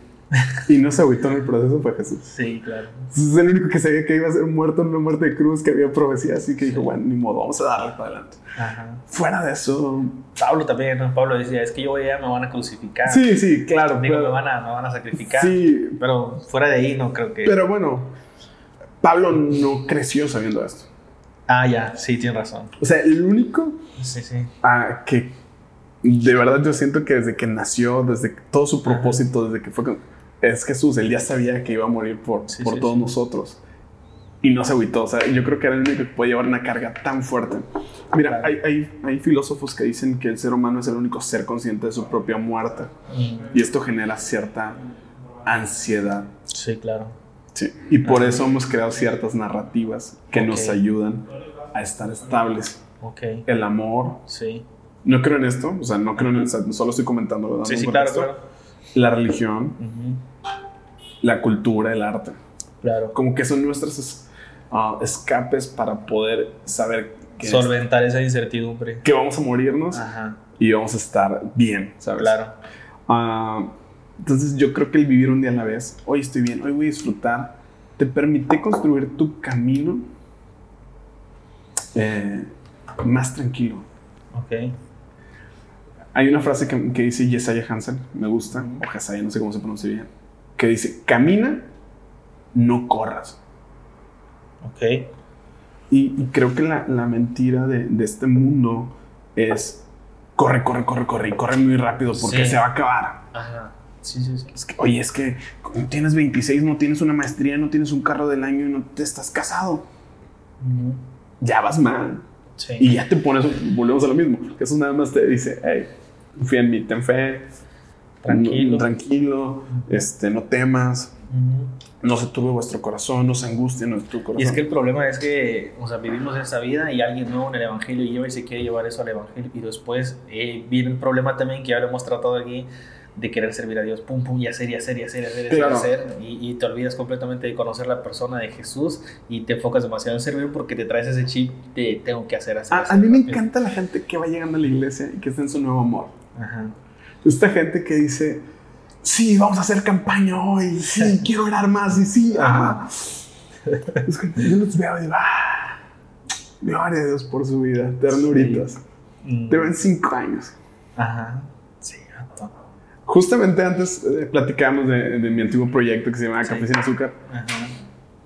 B: y no se agüitó en el proceso fue Jesús. (laughs)
A: Sí, claro.
B: Es el único que sabía que iba a ser muerto en una muerte de cruz, que había profecía, así que dijo, bueno, ni modo, vamos a darle para adelante.
A: Ajá.
B: Fuera de eso.
A: Pablo también, ¿no? Pablo decía, es que yo voy allá, me van a crucificar.
B: Sí, sí, claro.
A: Digo,
B: pero-
A: me van, a, me van a sacrificar.
B: Sí,
A: Pero fuera de ahí no creo que...
B: pero bueno, Pablo no creció sabiendo esto.
A: Ah, ya, sí, tienes razón.
B: O sea, el único
A: Sí, sí.
B: ah, que de verdad yo siento que desde que nació, desde todo su propósito, desde que fue con- es Jesús, él ya sabía que iba a morir por,
A: Sí,
B: por
A: sí,
B: todos
A: sí.
B: nosotros. Y no se agüitó. O sea, yo creo que era el único que puede llevar una carga tan fuerte. Mira, hay, hay, hay filósofos que dicen que el ser humano es el único ser consciente de su propia muerte. Y esto genera cierta ansiedad.
A: Sí, claro.
B: Sí. Y por
A: Ajá.
B: eso hemos creado ciertas narrativas que nos ayudan a estar estables.
A: Ok.
B: El amor.
A: Sí.
B: No creo en esto, o sea, no creo en sea, solo estoy comentando.
A: Sí, sí, claro.
B: La religión,
A: Ujú,
B: la cultura, el arte.
A: Claro.
B: Como que son nuestros es- ah, escapes para poder saber que,
A: Solventar esa incertidumbre.
B: que vamos a morirnos
A: Ajá.
B: y vamos a estar bien, ¿sabes?
A: Claro.
B: Ah, entonces yo creo que el vivir un día a la vez, hoy estoy bien, hoy voy a disfrutar, te permite construir tu camino eh, más tranquilo.
A: Ok.
B: Hay una frase que, que dice Yesaya Hansen, me gusta, o Yesaya, no sé cómo se pronuncia bien, que dice, camina, no corras.
A: Ok.
B: Y, y creo que la, la mentira de, de este mundo es, corre, corre, corre, corre, y corre muy rápido porque
A: Sí.
B: se va a acabar.
A: Ajá. Sí, sí, sí.
B: Es que, oye, es que tienes 26, no tienes una maestría, no tienes un carro del año y no te estás casado. Ya vas mal.
A: Sí.
B: Y ya te pones, volvemos a lo mismo. Eso nada más te dice, hey, confía en mí, ten fe,
A: Tranquilo.
B: no- tranquilo, este, no temas, no se turbe vuestro corazón, no se angustie nuestro corazón.
A: Y es que el problema es que, o sea, vivimos esa vida y alguien nuevo en el Evangelio lleva y se quiere llevar eso al Evangelio. Y después eh, viene el problema también que ya lo hemos tratado aquí de querer servir a Dios, pum, pum, y hacer, y hacer, y hacer, y hacer, y hacer,
B: Claro.
A: hacer, y, y te olvidas completamente de conocer la persona de Jesús y te enfocas demasiado en servir porque te traes ese chip de tengo que hacer, hacer.
B: a, mí me
A: rápido.
B: encanta la gente que va llegando a la iglesia y que está en su nuevo amor.
A: Ajá.
B: Esta gente que dice, sí, vamos a hacer campaña hoy, sí, (laughs) quiero orar más, y sí, ajá. Es que yo los veo y digo, ah, gloria a Dios por su vida, ternuritas.
A: Mm.
B: Te ven cinco años.
A: Ajá.
B: Justamente antes eh, platicábamos de, de mi antiguo proyecto que se llamaba
A: Sí.
B: Café sin Azúcar,
A: Ajá.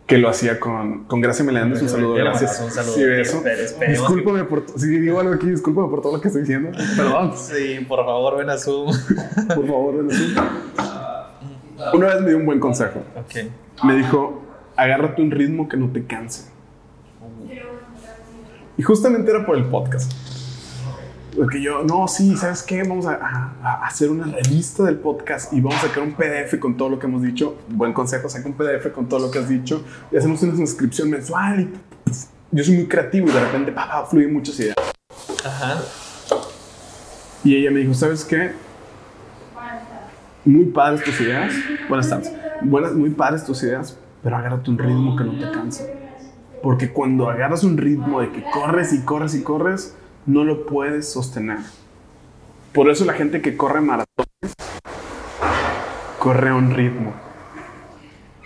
B: que lo hacía con, con Gracia Meléndez. Un saludo, gracias.
A: Un saludo.
B: Sí, eso. Discúlpame por, si digo algo aquí, discúlpame por todo lo que estoy diciendo. Perdón.
A: Sí, por favor, ven a Zoom. (laughs)
B: Por favor, ven así. Una vez me dio un buen consejo.
A: ok.
B: Me dijo, agárrate un ritmo que no te canse. Y justamente era por el podcast. Porque yo, no, sí, ¿sabes qué? Vamos a, a- hacer una revista del podcast y vamos a sacar un PDF con todo lo que hemos dicho. Buen consejo, saca un PDF con todo lo que has dicho y hacemos una suscripción mensual. Y, puf, yo soy muy creativo y de repente, fluyen muchas ideas.
A: Ajá.
B: Y ella me dijo, ¿sabes qué? Muy padres tus ideas. Buenas tardes. Buenas, muy padres tus ideas, pero agárrate un ritmo que no te canse. Porque cuando agarras un ritmo de que corres y corres y corres, no lo puedes sostener. Por eso la gente que corre maratones corre a un ritmo.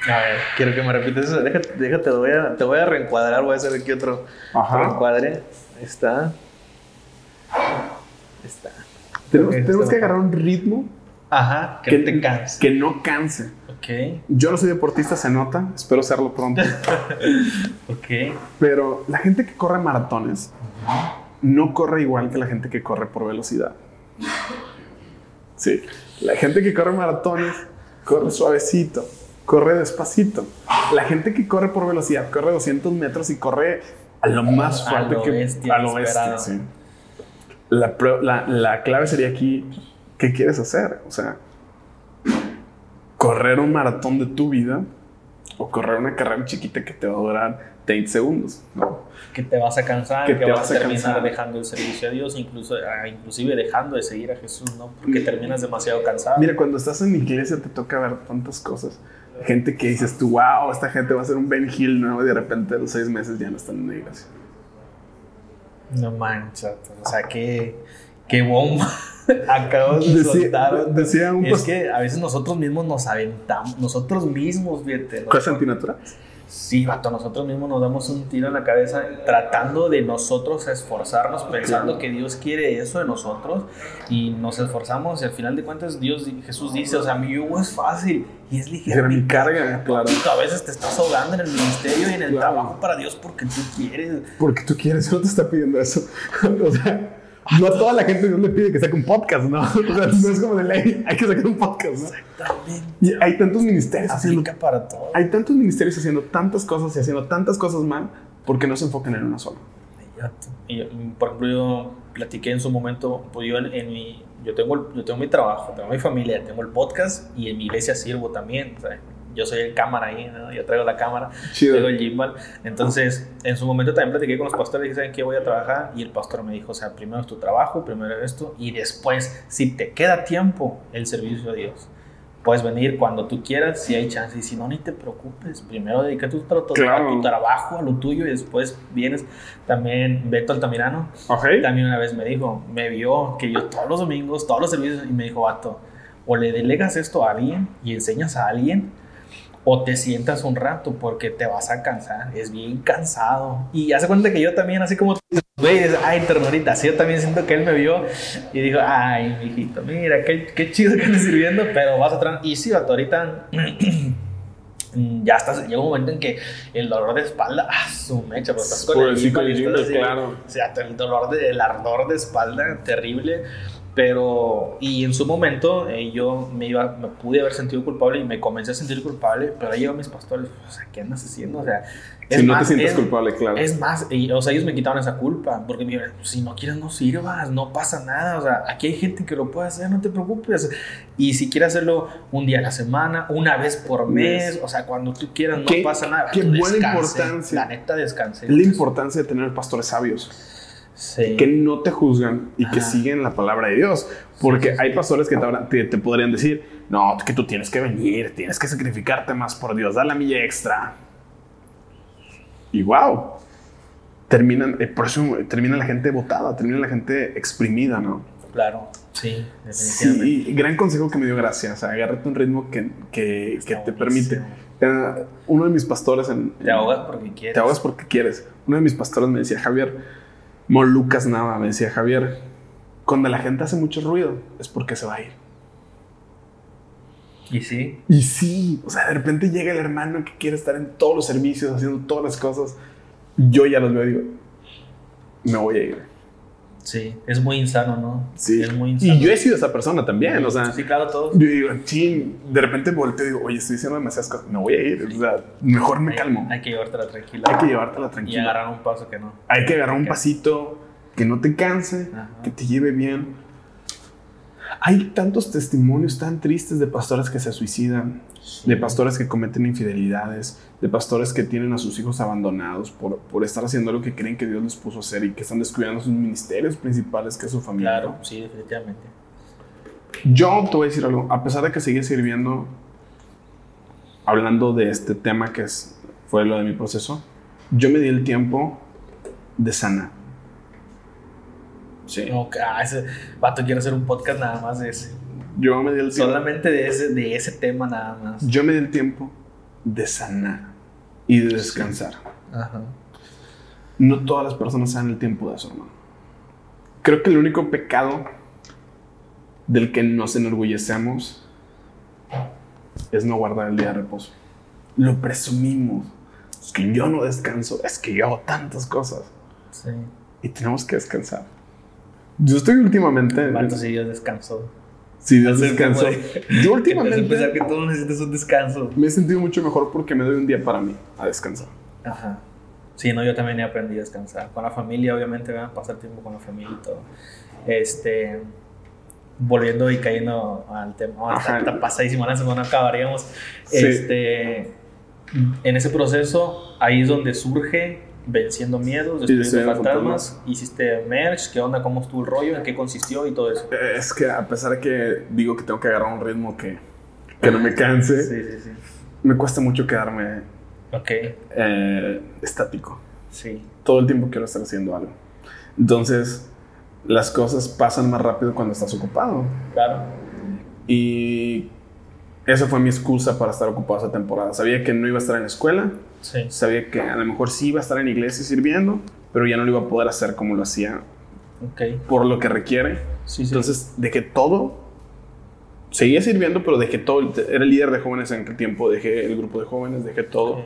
A: A ver, quiero que me repites eso. Déjate, déjate, te voy a, te voy a reencuadrar. Voy a hacer aquí otro
B: Ajá.
A: reencuadre. Ahí está. Ahí está.
B: Tenemos, que agarrar un ritmo
A: Ajá, que, no te canses.
B: que no canse.
A: Ok,
B: Yo no soy deportista, se nota. Espero serlo pronto. (laughs)
A: ok.
B: Pero la gente que corre maratones no corre igual que la gente que corre por velocidad. Sí, la gente que corre maratones corre suavecito, corre despacito. La gente que corre por velocidad corre 200 metros y corre a lo más
A: A
B: fuerte
A: lo
B: que
A: bestia,
B: a lo bestia, sí. La, la clave sería aquí, ¿qué quieres hacer? O sea, correr un maratón de tu vida o correr una carrera chiquita que te va a durar 30 segundos. ¿no?
A: Que te vas a cansar,
B: Que
A: que,
B: te
A: vas,
B: vas
A: a terminar
B: cansar.
A: dejando el servicio a Dios, incluso, ah, inclusive dejando de seguir a Jesús, ¿no? Porque terminas demasiado cansado.
B: Mira, cuando estás en la iglesia te toca ver tantas cosas. Gente que dices tú, wow, esta gente va a ser un Ben Hill nuevo y de repente a los seis meses ya no están en la iglesia.
A: No manches, o sea, qué, qué bomba (laughs) acabamos de
B: Decía,
A: soltar.
B: decía un
A: Es que a veces nosotros mismos nos aventamos, nosotros mismos, fíjate. ¿no?
B: ¿Cosas antinaturales?
A: Sí, vato, nosotros mismos nos damos un tiro en la cabeza tratando de nosotros esforzarnos, pensando que Dios quiere eso de nosotros y nos esforzamos y al final de cuentas Dios, Jesús dice, o sea, mi yugo es fácil y es ligero.
B: Mi carga, claro.
A: A veces te estás ahogando en el ministerio y en el
B: Claro.
A: trabajo para Dios porque tú quieres.
B: Porque tú quieres, no te está pidiendo eso. (laughs) o sea, no a toda la gente Dios le pide que saque un podcast, ¿no? (laughs) O sea, no es como de ley, hay que sacar un podcast, ¿no?
A: Exactamente.
B: Y hay tantos ministerios haciendo,
A: Aplica para todo.
B: hay tantos ministerios haciendo tantas cosas y haciendo tantas cosas mal porque no se enfocan en una sola.
A: Y yo, por ejemplo, yo platiqué en su momento, pues yo en, en mi, yo tengo, el- yo tengo mi trabajo, tengo mi familia, tengo el podcast y en mi iglesia sirvo también. sea, yo soy el cámara ahí, ¿no? yo traigo la cámara,
B: Chido.
A: traigo el gimbal. Entonces, en su momento también platiqué con los pastores y dije, ¿saben qué? Voy a trabajar. Y el pastor me dijo, o sea, primero es tu trabajo, primero esto, y después, si te queda tiempo, el servicio a Dios. Puedes venir cuando tú quieras, si hay chance, y si no, ni te preocupes. Primero dedica tu,
B: Claro.
A: a tu trabajo, a lo tuyo, y después vienes. También Beto Altamirano,
B: ¿Ok?
A: también una vez me dijo, me vio que yo todos los domingos, todos los servicios, y me dijo, vato, o le delegas esto a alguien y enseñas a alguien, o te sientas un rato porque te vas a cansar, es bien cansado. Y hace cuenta que yo también, así como tú dices, güey, ay, ternurita, así yo también siento que él me vio y dijo, ay, mijito, mira, qué, qué chido que andas sirviendo, pero vas a traer, y sí, ahorita... (clears throat) Ya estás, llega un momento en que el dolor de espalda, ah, su mecha, pero estás con
B: Por
A: el
B: el
A: estás así,
B: claro.
A: o sea, el dolor de, el ardor de espalda terrible. Pero, y en su momento eh, yo me iba, me pude haber sentido culpable y me comencé a sentir culpable, pero ahí llegan mis pastores, o sea, ¿qué andas haciendo? O sea,
B: Si no te
A: más,
B: sientes
A: es-
B: culpable, claro.
A: Es más, y, o sea, ellos me quitaron esa culpa, porque me dijeron, si no quieres no sirvas, no pasa nada, o sea, aquí hay gente que lo puede hacer, no te preocupes. Y si quieres hacerlo un día a la semana, una vez por mes, o sea, cuando tú quieras, no pasa nada.
B: qué buena
A: descanse,
B: importancia.
A: La neta descanse.
B: Es la importancia de tener pastores sabios.
A: Sí.
B: que no te juzgan y que siguen la palabra de Dios. Porque
A: Sí, sí,
B: hay pastores que te, te- podrían decir, no, que tú tienes que venir, tienes que sacrificarte más por Dios, da la milla extra. Y wow, terminan, eh, por eso termina la gente botada, termina la gente exprimida, ¿no?
A: Claro, sí, definitivamente.
B: Sí, y gran consejo que me dio gracias, o sea, agárrate un ritmo que, que, te permite. Eh, uno de mis pastores en...
A: Te ahogas porque quieres.
B: Te ahogas porque quieres. Uno de mis pastores me decía, Javier, Molucas Nava, me decía, Javier, cuando la gente hace mucho ruido es porque se va a ir.
A: Y sí,
B: Y sí, o sea, de repente llega el hermano que quiere estar en todos los servicios, haciendo todas las cosas. Yo ya los veo y digo, me voy a ir.
A: Sí, es muy insano, ¿no?
B: Sí.
A: Es muy insano.
B: Y yo he sido esa persona también, o sea,
A: Sí, claro, todos.
B: yo digo, sí, de repente volteo y digo, oye, estoy diciendo demasiadas cosas, me voy a ir. O sea, mejor me
A: Hay-
B: calmo.
A: Hay que llevártela tranquila.
B: Hay que llevártela
A: Y
B: tranquila.
A: agarrar un paso que no.
B: Hay que agarrar un pasito que no te canse,
A: Ajá.
B: que te lleve bien. Hay tantos testimonios tan tristes de pastores que se suicidan, de pastores que cometen infidelidades, de pastores que tienen a sus hijos abandonados por, por estar haciendo lo que creen que Dios les puso a hacer y que están descuidando sus ministerios principales, que es su familia.
A: Claro, sí, definitivamente.
B: Yo te voy a decir algo, a pesar de que seguí sirviendo, hablando de este tema que es, fue lo de mi proceso, yo me di el tiempo de sanar. Sí.
A: No, ah, ese vato quiere hacer un podcast nada más de ese.
B: Yo me di el tiempo.
A: Solamente de ese, de ese tema nada más.
B: Yo me di el tiempo de sanar y de descansar.
A: Ajá.
B: No todas las personas se dan el tiempo de eso, hermano. Creo que el único pecado del que nos enorgullecemos es no guardar el día de reposo. Lo presumimos. Es que yo no descanso, es que yo hago tantas cosas
A: Sí.
B: y tenemos que descansar. Yo estoy últimamente.
A: Vato, sí, Dios descansó.
B: Si Dios
A: Hacer
B: descansó.
A: como de-
B: Yo
A: a
B: últimamente
A: pensar que tú necesitas un descanso.
B: me he sentido mucho mejor porque me doy un día para mí a descansar.
A: Ajá. Sí, no, yo también he aprendido a descansar. Con la familia, obviamente, ¿verdad? pasar tiempo con la familia y todo. Este, volviendo y cayendo al tema,
B: Ajá.
A: está pasadísimo, la semana acabaríamos.
B: Sí.
A: Este, en ese proceso, ahí es donde surge Venciendo Miedos, Destruyendo Fantasmas, hiciste merch, ¿qué onda? ¿Cómo estuvo el rollo? ¿En qué consistió? Y todo eso.
B: Es que a pesar de que digo que tengo que agarrar un ritmo que, que no me canse,
A: Sí, sí, sí.
B: me cuesta mucho quedarme
A: Ok,
B: eh, estático.
A: sí.
B: Todo el tiempo quiero estar haciendo algo. Entonces, las cosas pasan más rápido cuando estás ocupado.
A: Claro.
B: Y esa fue mi excusa para estar ocupado esa temporada. Sabía que no iba a estar en la escuela,
A: Sí.
B: sabía que a lo mejor sí iba a estar en iglesia sirviendo, pero ya no lo iba a poder hacer como lo hacía
A: Ok.
B: por lo que requiere.
A: Sí, sí.
B: Entonces dejé todo. Seguía sirviendo, pero dejé todo. Era el líder de jóvenes en aquel tiempo. Dejé el grupo de jóvenes, dejé todo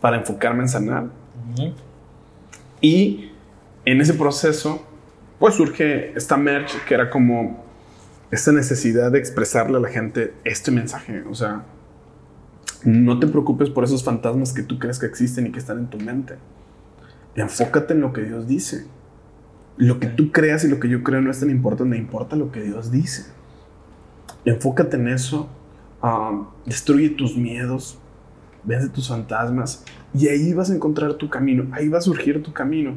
B: para enfocarme en sanar. Y en ese proceso, pues surge esta merch que era como esta necesidad de expresarle a la gente este mensaje. O sea, no te preocupes por esos fantasmas que tú crees que existen y que están en tu mente. Enfócate en lo que Dios dice. Lo que tú creas y lo que yo creo no es tan importante, importa lo que Dios dice. Enfócate en eso. ah, destruye tus miedos. Vence tus fantasmas. Y ahí vas a encontrar tu camino. Ahí va a surgir tu camino.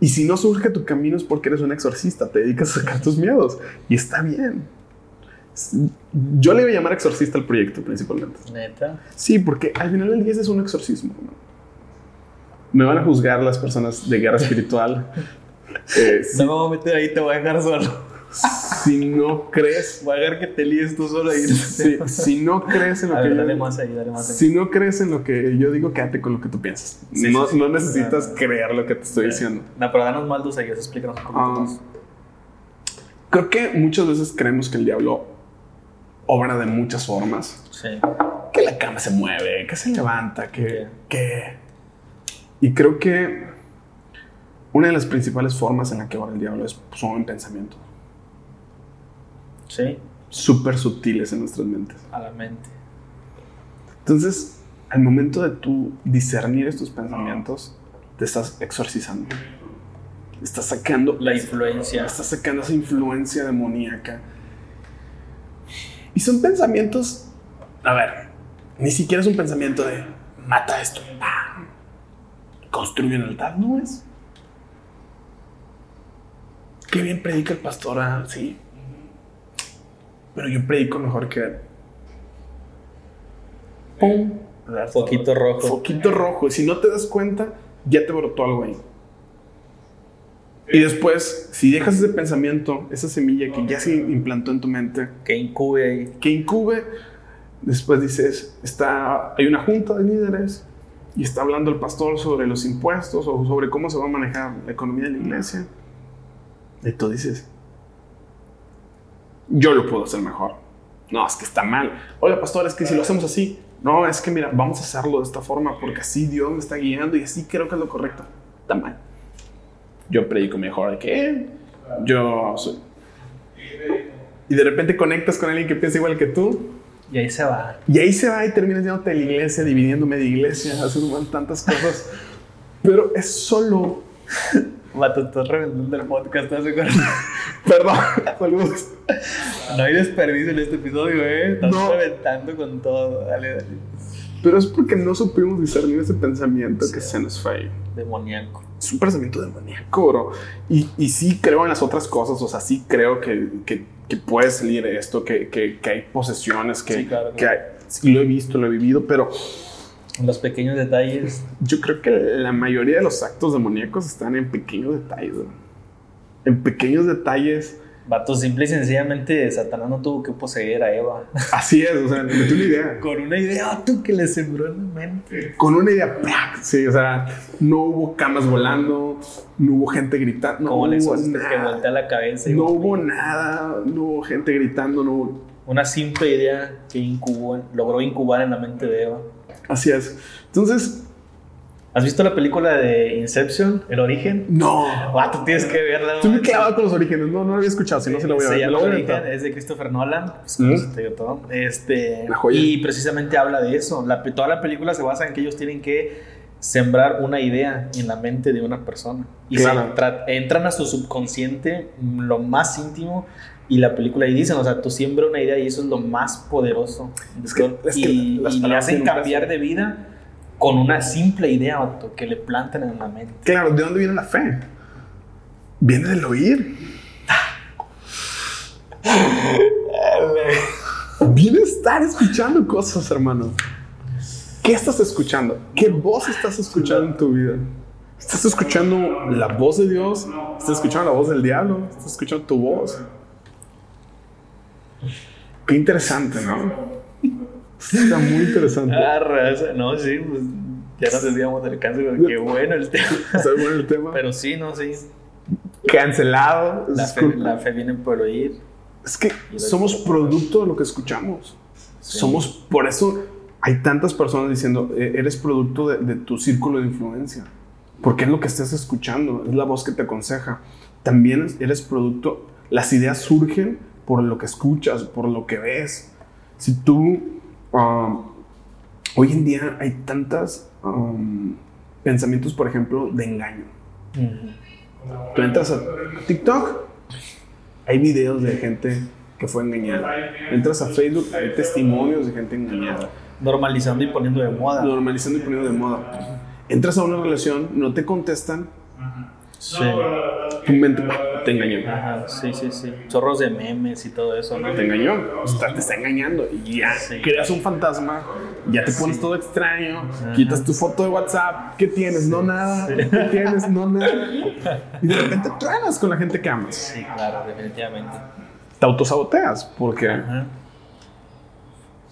B: Y si no surge tu camino es porque eres un exorcista. Te dedicas a sacar tus miedos. Y está bien. Yo le iba a llamar exorcista al proyecto principalmente.
A: Neta.
B: Sí, porque al final del día es un exorcismo. ¿no? Me van a juzgar las personas de guerra espiritual. (laughs) Eh,
A: me voy a meter ahí, te voy a dejar solo. (laughs)
B: si no crees,
A: Voy a dejar que te líes tú solo ahí.
B: si, si no crees en lo
A: A
B: que
A: ver,
B: yo
A: dale
B: digo,
A: más ahí, dale más ahí.
B: si no crees en lo que yo digo, quédate con lo que tú piensas.
A: Sí,
B: no,
A: sí, sí.
B: no necesitas creer lo que te estoy diciendo.
A: No, pero danos más luz ahí, explícanos un poquito más.
B: Creo que muchas veces creemos que el diablo obra de muchas formas.
A: Sí.
B: que la cama se mueve, que se levanta, que, que... Y creo que una de las principales formas en la que obra el diablo es son en pensamientos
A: Sí,
B: súper sutiles en nuestras mentes.
A: a la mente.
B: Entonces, al momento de tú discernir estos pensamientos, te estás exorcizando. Estás sacando
A: La influencia.
B: Estás sacando esa influencia demoníaca. Y son pensamientos. A ver, ni siquiera es un pensamiento de mata esto, ¡pam! construye un altar, no es. Qué bien predica el pastor, ah, sí. Pero yo predico mejor que él. ¡Pum!
A: Foquito rojo.
B: Foquito rojo. Y si no te das cuenta, ya te brotó algo ahí. Y después, si dejas ese pensamiento, esa semilla que ya se implantó en tu mente,
A: Que incube ahí.
B: que incube, después dices, está, hay una junta de líderes y está hablando el pastor sobre los impuestos o sobre cómo se va a manejar la economía de la iglesia. Y tú dices, yo lo puedo hacer mejor. No, es que está mal. Oiga, pastor, es que si lo hacemos así, no, es que mira, vamos a hacerlo de esta forma porque así Dios me está guiando y así creo que es lo correcto. Está mal. Yo predico mejor que él. Yo soy. Y de repente conectas con alguien que piensa igual que tú.
A: Y ahí se va.
B: Y ahí se va y terminas yéndote de la iglesia, dividiéndome de iglesia, haciendo tantas cosas. Pero es solo.
A: Vato, estás reventando el podcast, ¿te das cuenta?
B: Perdón, (laughs) saludos.
A: No hay desperdicio en este episodio, ¿eh? Estás
B: No.
A: reventando con todo. Dale, dale.
B: Pero es porque no supimos discernir ese pensamiento que se nos fue ahí.
A: Demoníaco.
B: Es un pensamiento demoníaco, bro. Y, y sí creo en las otras cosas, o sea, sí creo que, que, que puede salir esto, que, que, que hay posesiones, que,
A: Sí, claro,
B: que hay- sí, lo he visto, lo he vivido, pero
A: Los pequeños detalles.
B: yo creo que la mayoría de los actos demoníacos están en pequeños detalles. En pequeños detalles.
A: Vato, simple y sencillamente, Satanás no tuvo que poseer a Eva.
B: Así es, o sea, tengo una idea. (laughs)
A: Con una idea, tú que le sembró en la mente.
B: Con una idea, sí, o sea, no hubo camas volando, no hubo gente gritando, no
A: Como
B: hubo
A: que
B: nada.
A: voltea la cabeza y
B: No hubo nada, no hubo gente gritando, no hubo
A: una simple idea que incubó, logró incubar en la mente de Eva.
B: Así es. Entonces,
A: ¿Has visto la película de Inception, El Origen?
B: no.
A: Vato, tienes que verla.
B: Estoy muy clavado con los orígenes. No, no lo había escuchado. Si no, se lo voy a
A: Se
B: ver. Me
A: llama
B: a
A: Origen, es de Christopher Nolan. Pues,
B: Mm.
A: se te digo todo. Este,
B: Una joya.
A: y precisamente habla de eso. La, toda la película se basa en que ellos tienen que sembrar una idea en la mente de una persona. Y
B: Claro.
A: se tra- entran a su subconsciente lo más íntimo y la película ahí dicen, o sea, tú siembras una idea y eso es lo más poderoso. de
B: Es que-
A: todo.
B: es que
A: y y le hacen cambiar de vida con una simple idea vato, que le plantan en la mente.
B: Claro, ¿de dónde viene la fe? Viene del oír. Viene estar escuchando cosas, hermano. ¿Qué estás escuchando? ¿Qué voz estás escuchando en tu vida? ¿Estás escuchando la voz de Dios? ¿Estás escuchando la voz del diablo? ¿Estás escuchando tu voz? Qué interesante, ¿no? Está muy interesante.
A: Ah, raza, no, sí, pues ya nos desviamos del cáncer, pero qué bueno el tema.
B: Está bueno el tema.
A: Pero sí, no, sí.
B: Cancelado.
A: La fe, la fe viene por oír.
B: Es que somos producto de lo que escuchamos. Somos, por eso hay tantas personas diciendo, "Eh, eres producto de, de tu círculo de influencia. Porque es lo que estás escuchando, es la voz que te aconseja. También es- eres producto, las ideas surgen por lo que escuchas, por lo que ves. Si tú, um, hoy en día hay tantas um, pensamientos, por ejemplo, de engaño. Tú entras a TikTok, hay videos de gente que fue engañada. Entras a Facebook, hay testimonios de gente engañada.
A: Normalizando y poniendo de moda.
B: Normalizando y poniendo de moda. Entras a una relación, no te contestan,
A: Sí.
B: tu mente te engañó.
A: Ajá, sí, sí, sí. Chorros de memes y todo eso, ¿no?
B: Te engañó, o sea, te está engañando y ya
A: Sí.
B: creas un fantasma, ya te pones todo extraño, quitas tu foto de WhatsApp, ¿qué tienes? No nada, ¿qué tienes? No nada. (laughs) Y de repente truenas con la gente que amas.
A: Sí, claro, definitivamente.
B: Te autosaboteas porque
A: Ajá.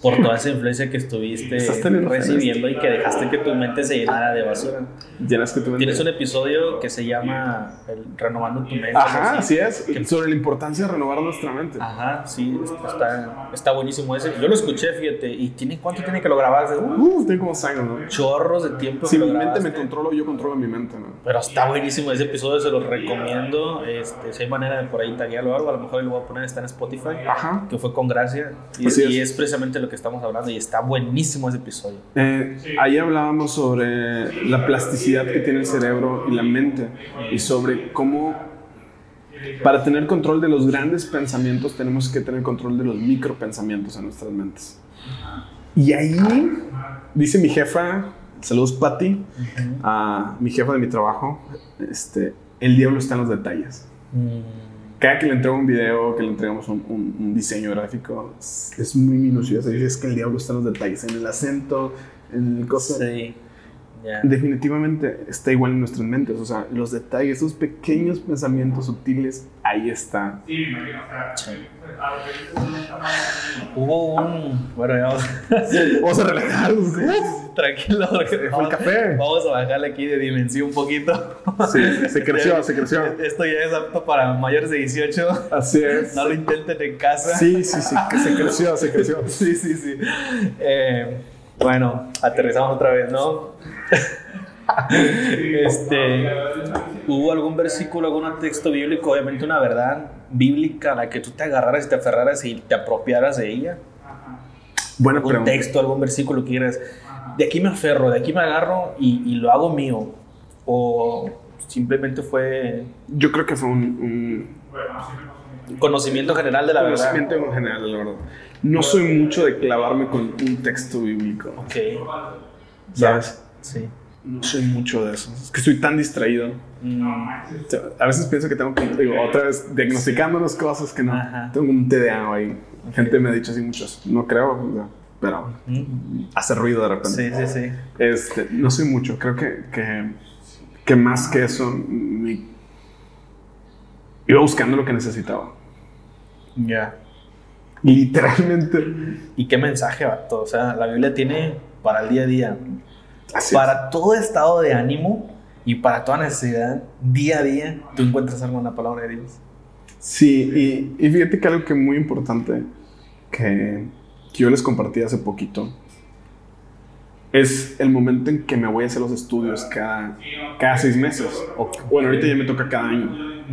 A: Por toda esa influencia que estuviste recibiendo y que dejaste que tu mente se llenara de basura.
B: Llenas que
A: Tienes un episodio que se llama el Renovando tu mente.
B: Ajá,
A: algo
B: así es. Sobre la importancia de renovar nuestra mente.
A: Ajá, sí, está, está buenísimo ese. Yo lo escuché, fíjate, y tiene cuánto tiene que lo grabaste? Uh,
B: Uf, tengo como años, ¿no?
A: chorros de tiempo
B: Si
A: que lo
B: mi mente me controlo, yo controlo mi mente, ¿no?
A: Pero está buenísimo ese episodio, se los recomiendo. Este, si hay manera de por ahí taguearlo o algo, a lo mejor lo voy a poner, está en Spotify,
B: Ajá.
A: que fue con Gracia. Y,
B: Así
A: y
B: es.
A: es precisamente lo que estamos hablando, y está buenísimo ese episodio.
B: Eh, ahí hablábamos sobre la plasticidad que tiene el cerebro y la mente y sobre cómo para tener control de los grandes pensamientos tenemos que tener control de los micropensamientos en nuestras mentes. Y ahí dice mi jefa, saludos Patti, a mi jefa de mi trabajo, este, el diablo está en los detalles. Cada que le entrego un video, que le entregamos un, un- un diseño gráfico, es, es muy minucioso. Dice, es que el diablo está en los detalles, en el acento, en el cosa.
A: Sí,
B: Definitivamente está igual en nuestras mentes. O sea, los detalles, esos pequeños pensamientos sutiles, ahí está.
A: Sí. Hubo un. Bueno, ya vamos. (laughs)
B: Vamos a relajarnos. (laughs)
A: Tranquilo, porque
B: el café.
A: Vamos a bajarle aquí de dimensión un poquito.
B: Sí, se creció, se creció. (laughs)
A: Esto ya es apto para mayores de 18.
B: Así es.
A: No lo intenten en casa.
B: Sí, sí, sí, que se creció, se creció.
A: sí, sí. sí. Eh, bueno, aterrizamos otra vez, ¿no? (laughs) este, ¿Hubo algún versículo, algún texto bíblico, obviamente una verdad bíblica a la que tú te agarraras y te aferraras y te apropiaras de ella?
B: Buena
A: algún
B: pregunta.
A: texto, algún versículo que quieras. De aquí me aferro, de aquí me agarro y, y lo hago mío. O simplemente fue
B: Yo creo que fue un, un
A: conocimiento general de la verdad.
B: conocimiento en general, la verdad. No soy mucho de clavarme con un texto bíblico.
A: Ok.
B: ¿Sabes?
A: Sí.
B: No soy mucho de eso. Es que estoy tan distraído.
A: Mm,
B: A veces pienso que tengo que, digo, otra vez, diagnosticándonos cosas que no.
A: Ajá.
B: Tengo un TDA ahí. Gente me ha dicho así muchos. No creo, pero
A: mm.
B: hace ruido de repente.
A: Sí, sí, sí.
B: Este, no soy mucho. Creo que, que, que más que eso, mi- iba buscando lo que necesitaba.
A: Ya.
B: Literalmente.
A: ¿Y qué mensaje, vato? O sea, la Biblia tiene para el día a día,
B: Así es.
A: para todo estado de ánimo y para toda necesidad, día a día, tú encuentras algo en la palabra de Dios.
B: Sí, y, y fíjate que algo que muy importante que, que yo les compartí hace poquito es el momento en que me voy a hacer los estudios cada, cada seis meses. O, bueno, ahorita ya me toca cada año.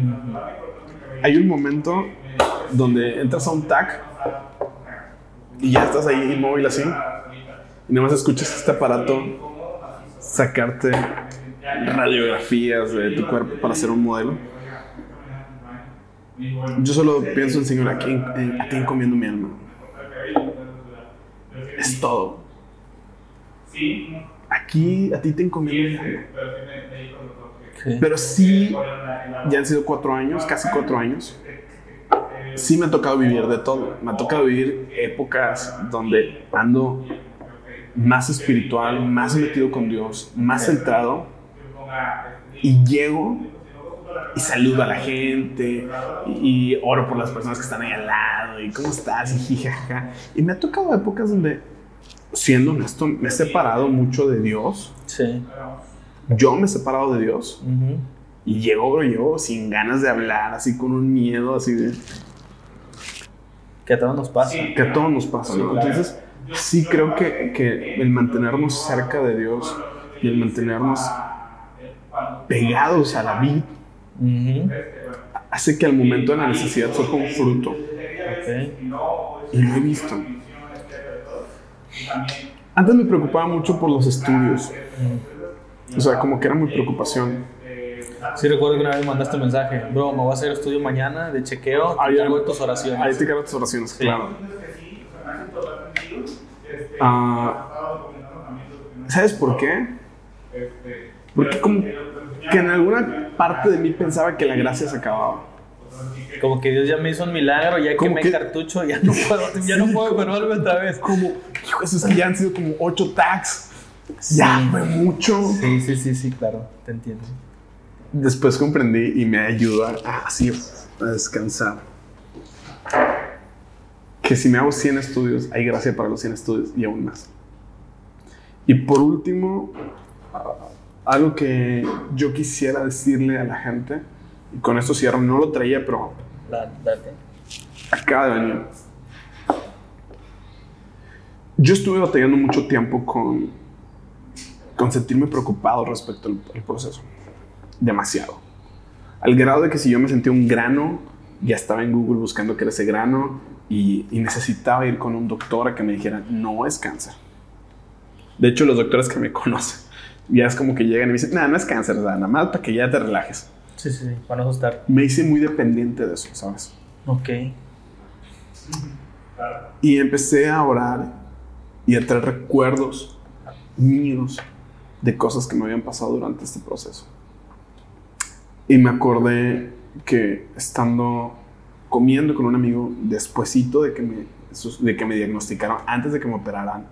B: Hay un momento donde entras a un TAC y ya estás ahí inmóvil así y nada más escuchas este aparato sacarte radiografías de tu cuerpo para hacer un modelo. Yo solo pienso en Señor, ¿a quién, a quién comiendo mi alma? Es todo. Aquí a ti te encomiendo mi alma. Pero sí, ya han sido cuatro años, casi cuatro años. Sí me ha tocado vivir de todo. Me ha tocado vivir épocas donde ando más espiritual, más metido con Dios, más centrado. Y llego y saludo a la gente y, oro por las personas que están ahí al lado y cómo estás y jijaja. Y me ha tocado épocas donde, siendo honesto, me he separado mucho de Dios. Sí. Yo me he separado de Dios. Y llego, bro, yo sin ganas de hablar, así con un miedo, así de...
A: Que a todos nos pasa.
B: Que a todos nos pasa, Entonces, sí creo que, que el mantenernos cerca de Dios y el mantenernos pegados a la vida hace que al momento de la necesidad surja un fruto. Y lo he visto. Antes me preocupaba mucho por los estudios. O sea, como que era mi preocupación.
A: Sí, recuerdo que una vez mandaste un mensaje, bro, me voy a hacer estudio mañana de chequeo, ahí te tus oraciones.
B: Ahí te cargo tus oraciones, claro. Ah, ¿Sabes por qué? Porque como que en alguna parte de mí pensaba que la gracia se acababa.
A: Como que Dios ya me hizo un milagro, ya que me cartucho, ya no (laughs) puedo, ya no puedo otra vez.
B: Como, hijo, esos que ya han sido como ocho tags. Ya fue mucho.
A: Sí, sí, sí, sí, claro, te entiendo.
B: Después comprendí y me ayudó a, así a descansar. Que si me hago 100 estudios, hay gracia para los 100 estudios y aún más. Y por último, algo que yo quisiera decirle a la gente, y con esto cierro, no lo traía, pero acaba de venir. Yo estuve batallando mucho tiempo con, con sentirme preocupado respecto al, proceso. Demasiado. Al grado de que si yo me sentía un grano, ya estaba en Google buscando qué era ese grano y, y necesitaba ir con un doctor a que me dijera, no es cáncer. De hecho, los doctores que me (laughs) conocen ya es como que llegan y me dicen, nada, no es cáncer, nada más para que ya te relajes.
A: Sí, sí, para no asustar.
B: Me hice muy dependiente de eso, ¿sabes?
A: Ok.
B: Y empecé a orar y a traer recuerdos míos de cosas que me habían pasado durante este proceso. Y me acordé que estando comiendo con un amigo despuesito de que me, de que me diagnosticaron, antes de que me operaran,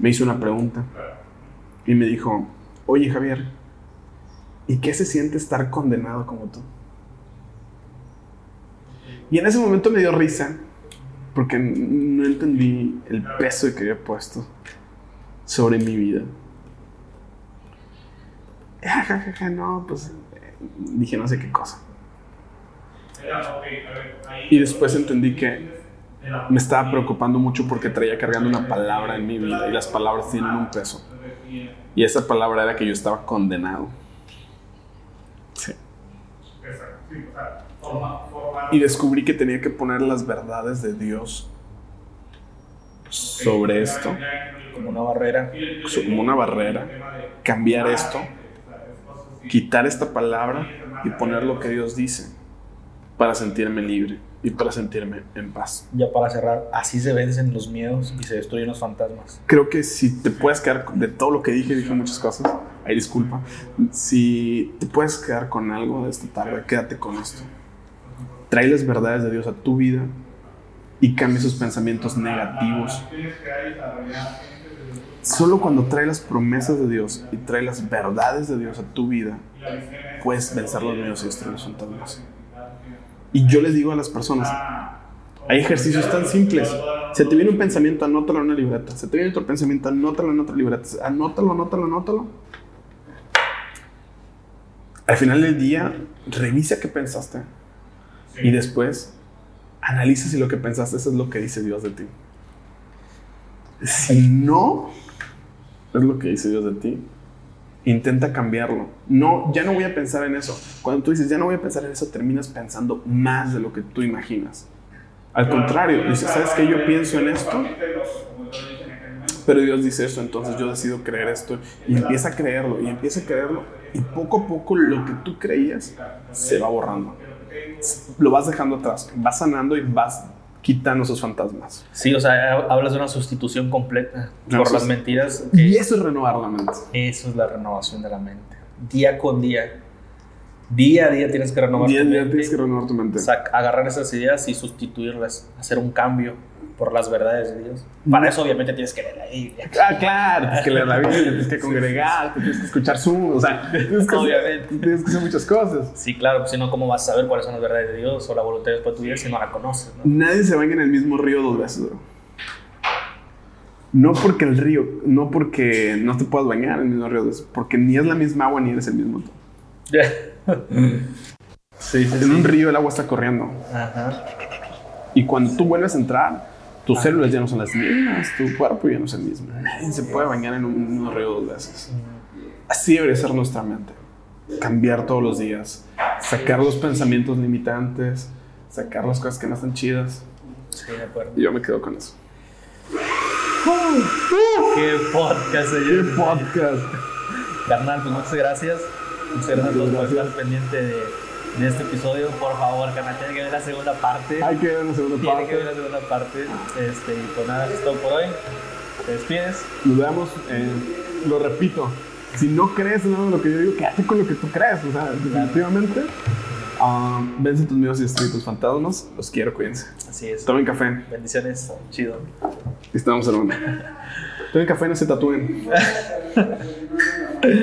B: me hizo una pregunta y me dijo, oye Javier, ¿y qué se siente estar condenado como tú? Y en ese momento me dio risa, porque no entendí el peso que había puesto sobre mi vida. (laughs) No, pues dije no sé qué cosa. Y después entendí que me estaba preocupando mucho porque traía cargando una palabra en mi vida y las palabras tienen un peso. Y esa palabra era que yo estaba condenado. Sí. Y descubrí que tenía que poner las verdades de Dios sobre esto.
A: Como una barrera.
B: Como una barrera. Cambiar esto. Quitar esta palabra y poner lo que Dios dice para sentirme libre y para sentirme en paz.
A: Ya para cerrar, así se vencen los miedos y se destruyen los fantasmas.
B: Creo que si te puedes quedar de todo lo que dije, dije muchas cosas, ahí disculpa, si te puedes quedar con algo de esta tarde, quédate con esto. Trae las verdades de Dios a tu vida y cambia esos pensamientos negativos. Solo cuando trae las promesas de Dios y trae las verdades de Dios a tu vida, puedes vencer los miedos y destruir los fantasmas. Y yo les digo a las personas, hay ejercicios tan simples. Se te viene un pensamiento, anótalo en una libreta. Se te viene otro pensamiento, anótalo en otra libreta. Anótalo, anótalo, anótalo. Al final del día, revisa qué pensaste. Y después, analiza si lo que pensaste eso es lo que dice Dios de ti. Si no es lo que dice Dios de ti, intenta cambiarlo. No, ya no voy a pensar en eso. Cuando tú dices, ya no voy a pensar en eso, terminas pensando más de lo que tú imaginas. Al contrario, dices, ¿sabes qué? Yo pienso en esto. Pero Dios dice eso, entonces yo decido creer esto y empieza a creerlo y empieza a creerlo y poco a poco lo que tú creías se va borrando. Lo vas dejando atrás, vas sanando y vas quitando esos fantasmas.
A: Sí, o sea, hablas de una sustitución completa
B: No,
A: por las
B: es-
A: mentiras.
B: Y eso es renovar la mente.
A: Eso es la renovación de la mente. Día con día. Día a día tienes que renovar
B: Día a
A: tu
B: día
A: mente.
B: tienes que renovar tu mente.
A: Sac- agarrar esas ideas y sustituirlas, hacer un cambio por las verdades de Dios. Para eso obviamente tienes que leer la Biblia.
B: Ah, claro, tienes que leer la Biblia, tienes que (laughs) congregar, tienes que escuchar Zoom, o sea, tienes que,
A: Obviamente.
B: tienes que hacer muchas cosas.
A: Sí, claro, pues si no, ¿cómo vas a saber cuáles son las verdades de Dios o la voluntad de Dios para tu vida si no la conoces? ¿no?
B: Nadie se baña en el mismo río dos veces, bro. No porque el río, no porque no te puedas bañar en el mismo río dos veces, porque ni es la misma agua ni eres el mismo tú. (laughs)
A: sí, sí,
B: En un
A: sí.
B: río el agua está corriendo
A: Ajá.
B: y cuando tú vuelves a entrar, tus células ya no son las mismas, tu cuerpo ya no es el mismo. Nadie se puede bañar en un mismo río dos veces. Así debería ser nuestra mente. Cambiar todos los días, sacar los pensamientos limitantes, sacar las cosas que no están chidas.
A: Sí, de acuerdo.
B: Y yo me quedo con eso.
A: Qué podcast,
B: ¡Qué podcast!
A: Carnal, pues muchas gracias. Muchas gracias a todos por estar pendiente de, de este episodio. Por favor, carnal, tiene que ver la segunda parte.
B: Hay que ver una segunda
A: Tiene que ver la
B: parte.
A: segunda parte. Este, y pues nada, es todo por hoy. Te despides.
B: Nos vemos. eh, lo repito. Si no crees en de lo que yo digo, quédate con lo que tú crees. O sea, definitivamente. ah, vence tus miedos y destruye tus fantasmas. Los quiero, cuídense.
A: Así es.
B: Tomen café.
A: Bendiciones. Chido.
B: Estamos hermano. (laughs) Tomen café, no se tatúen. (laughs)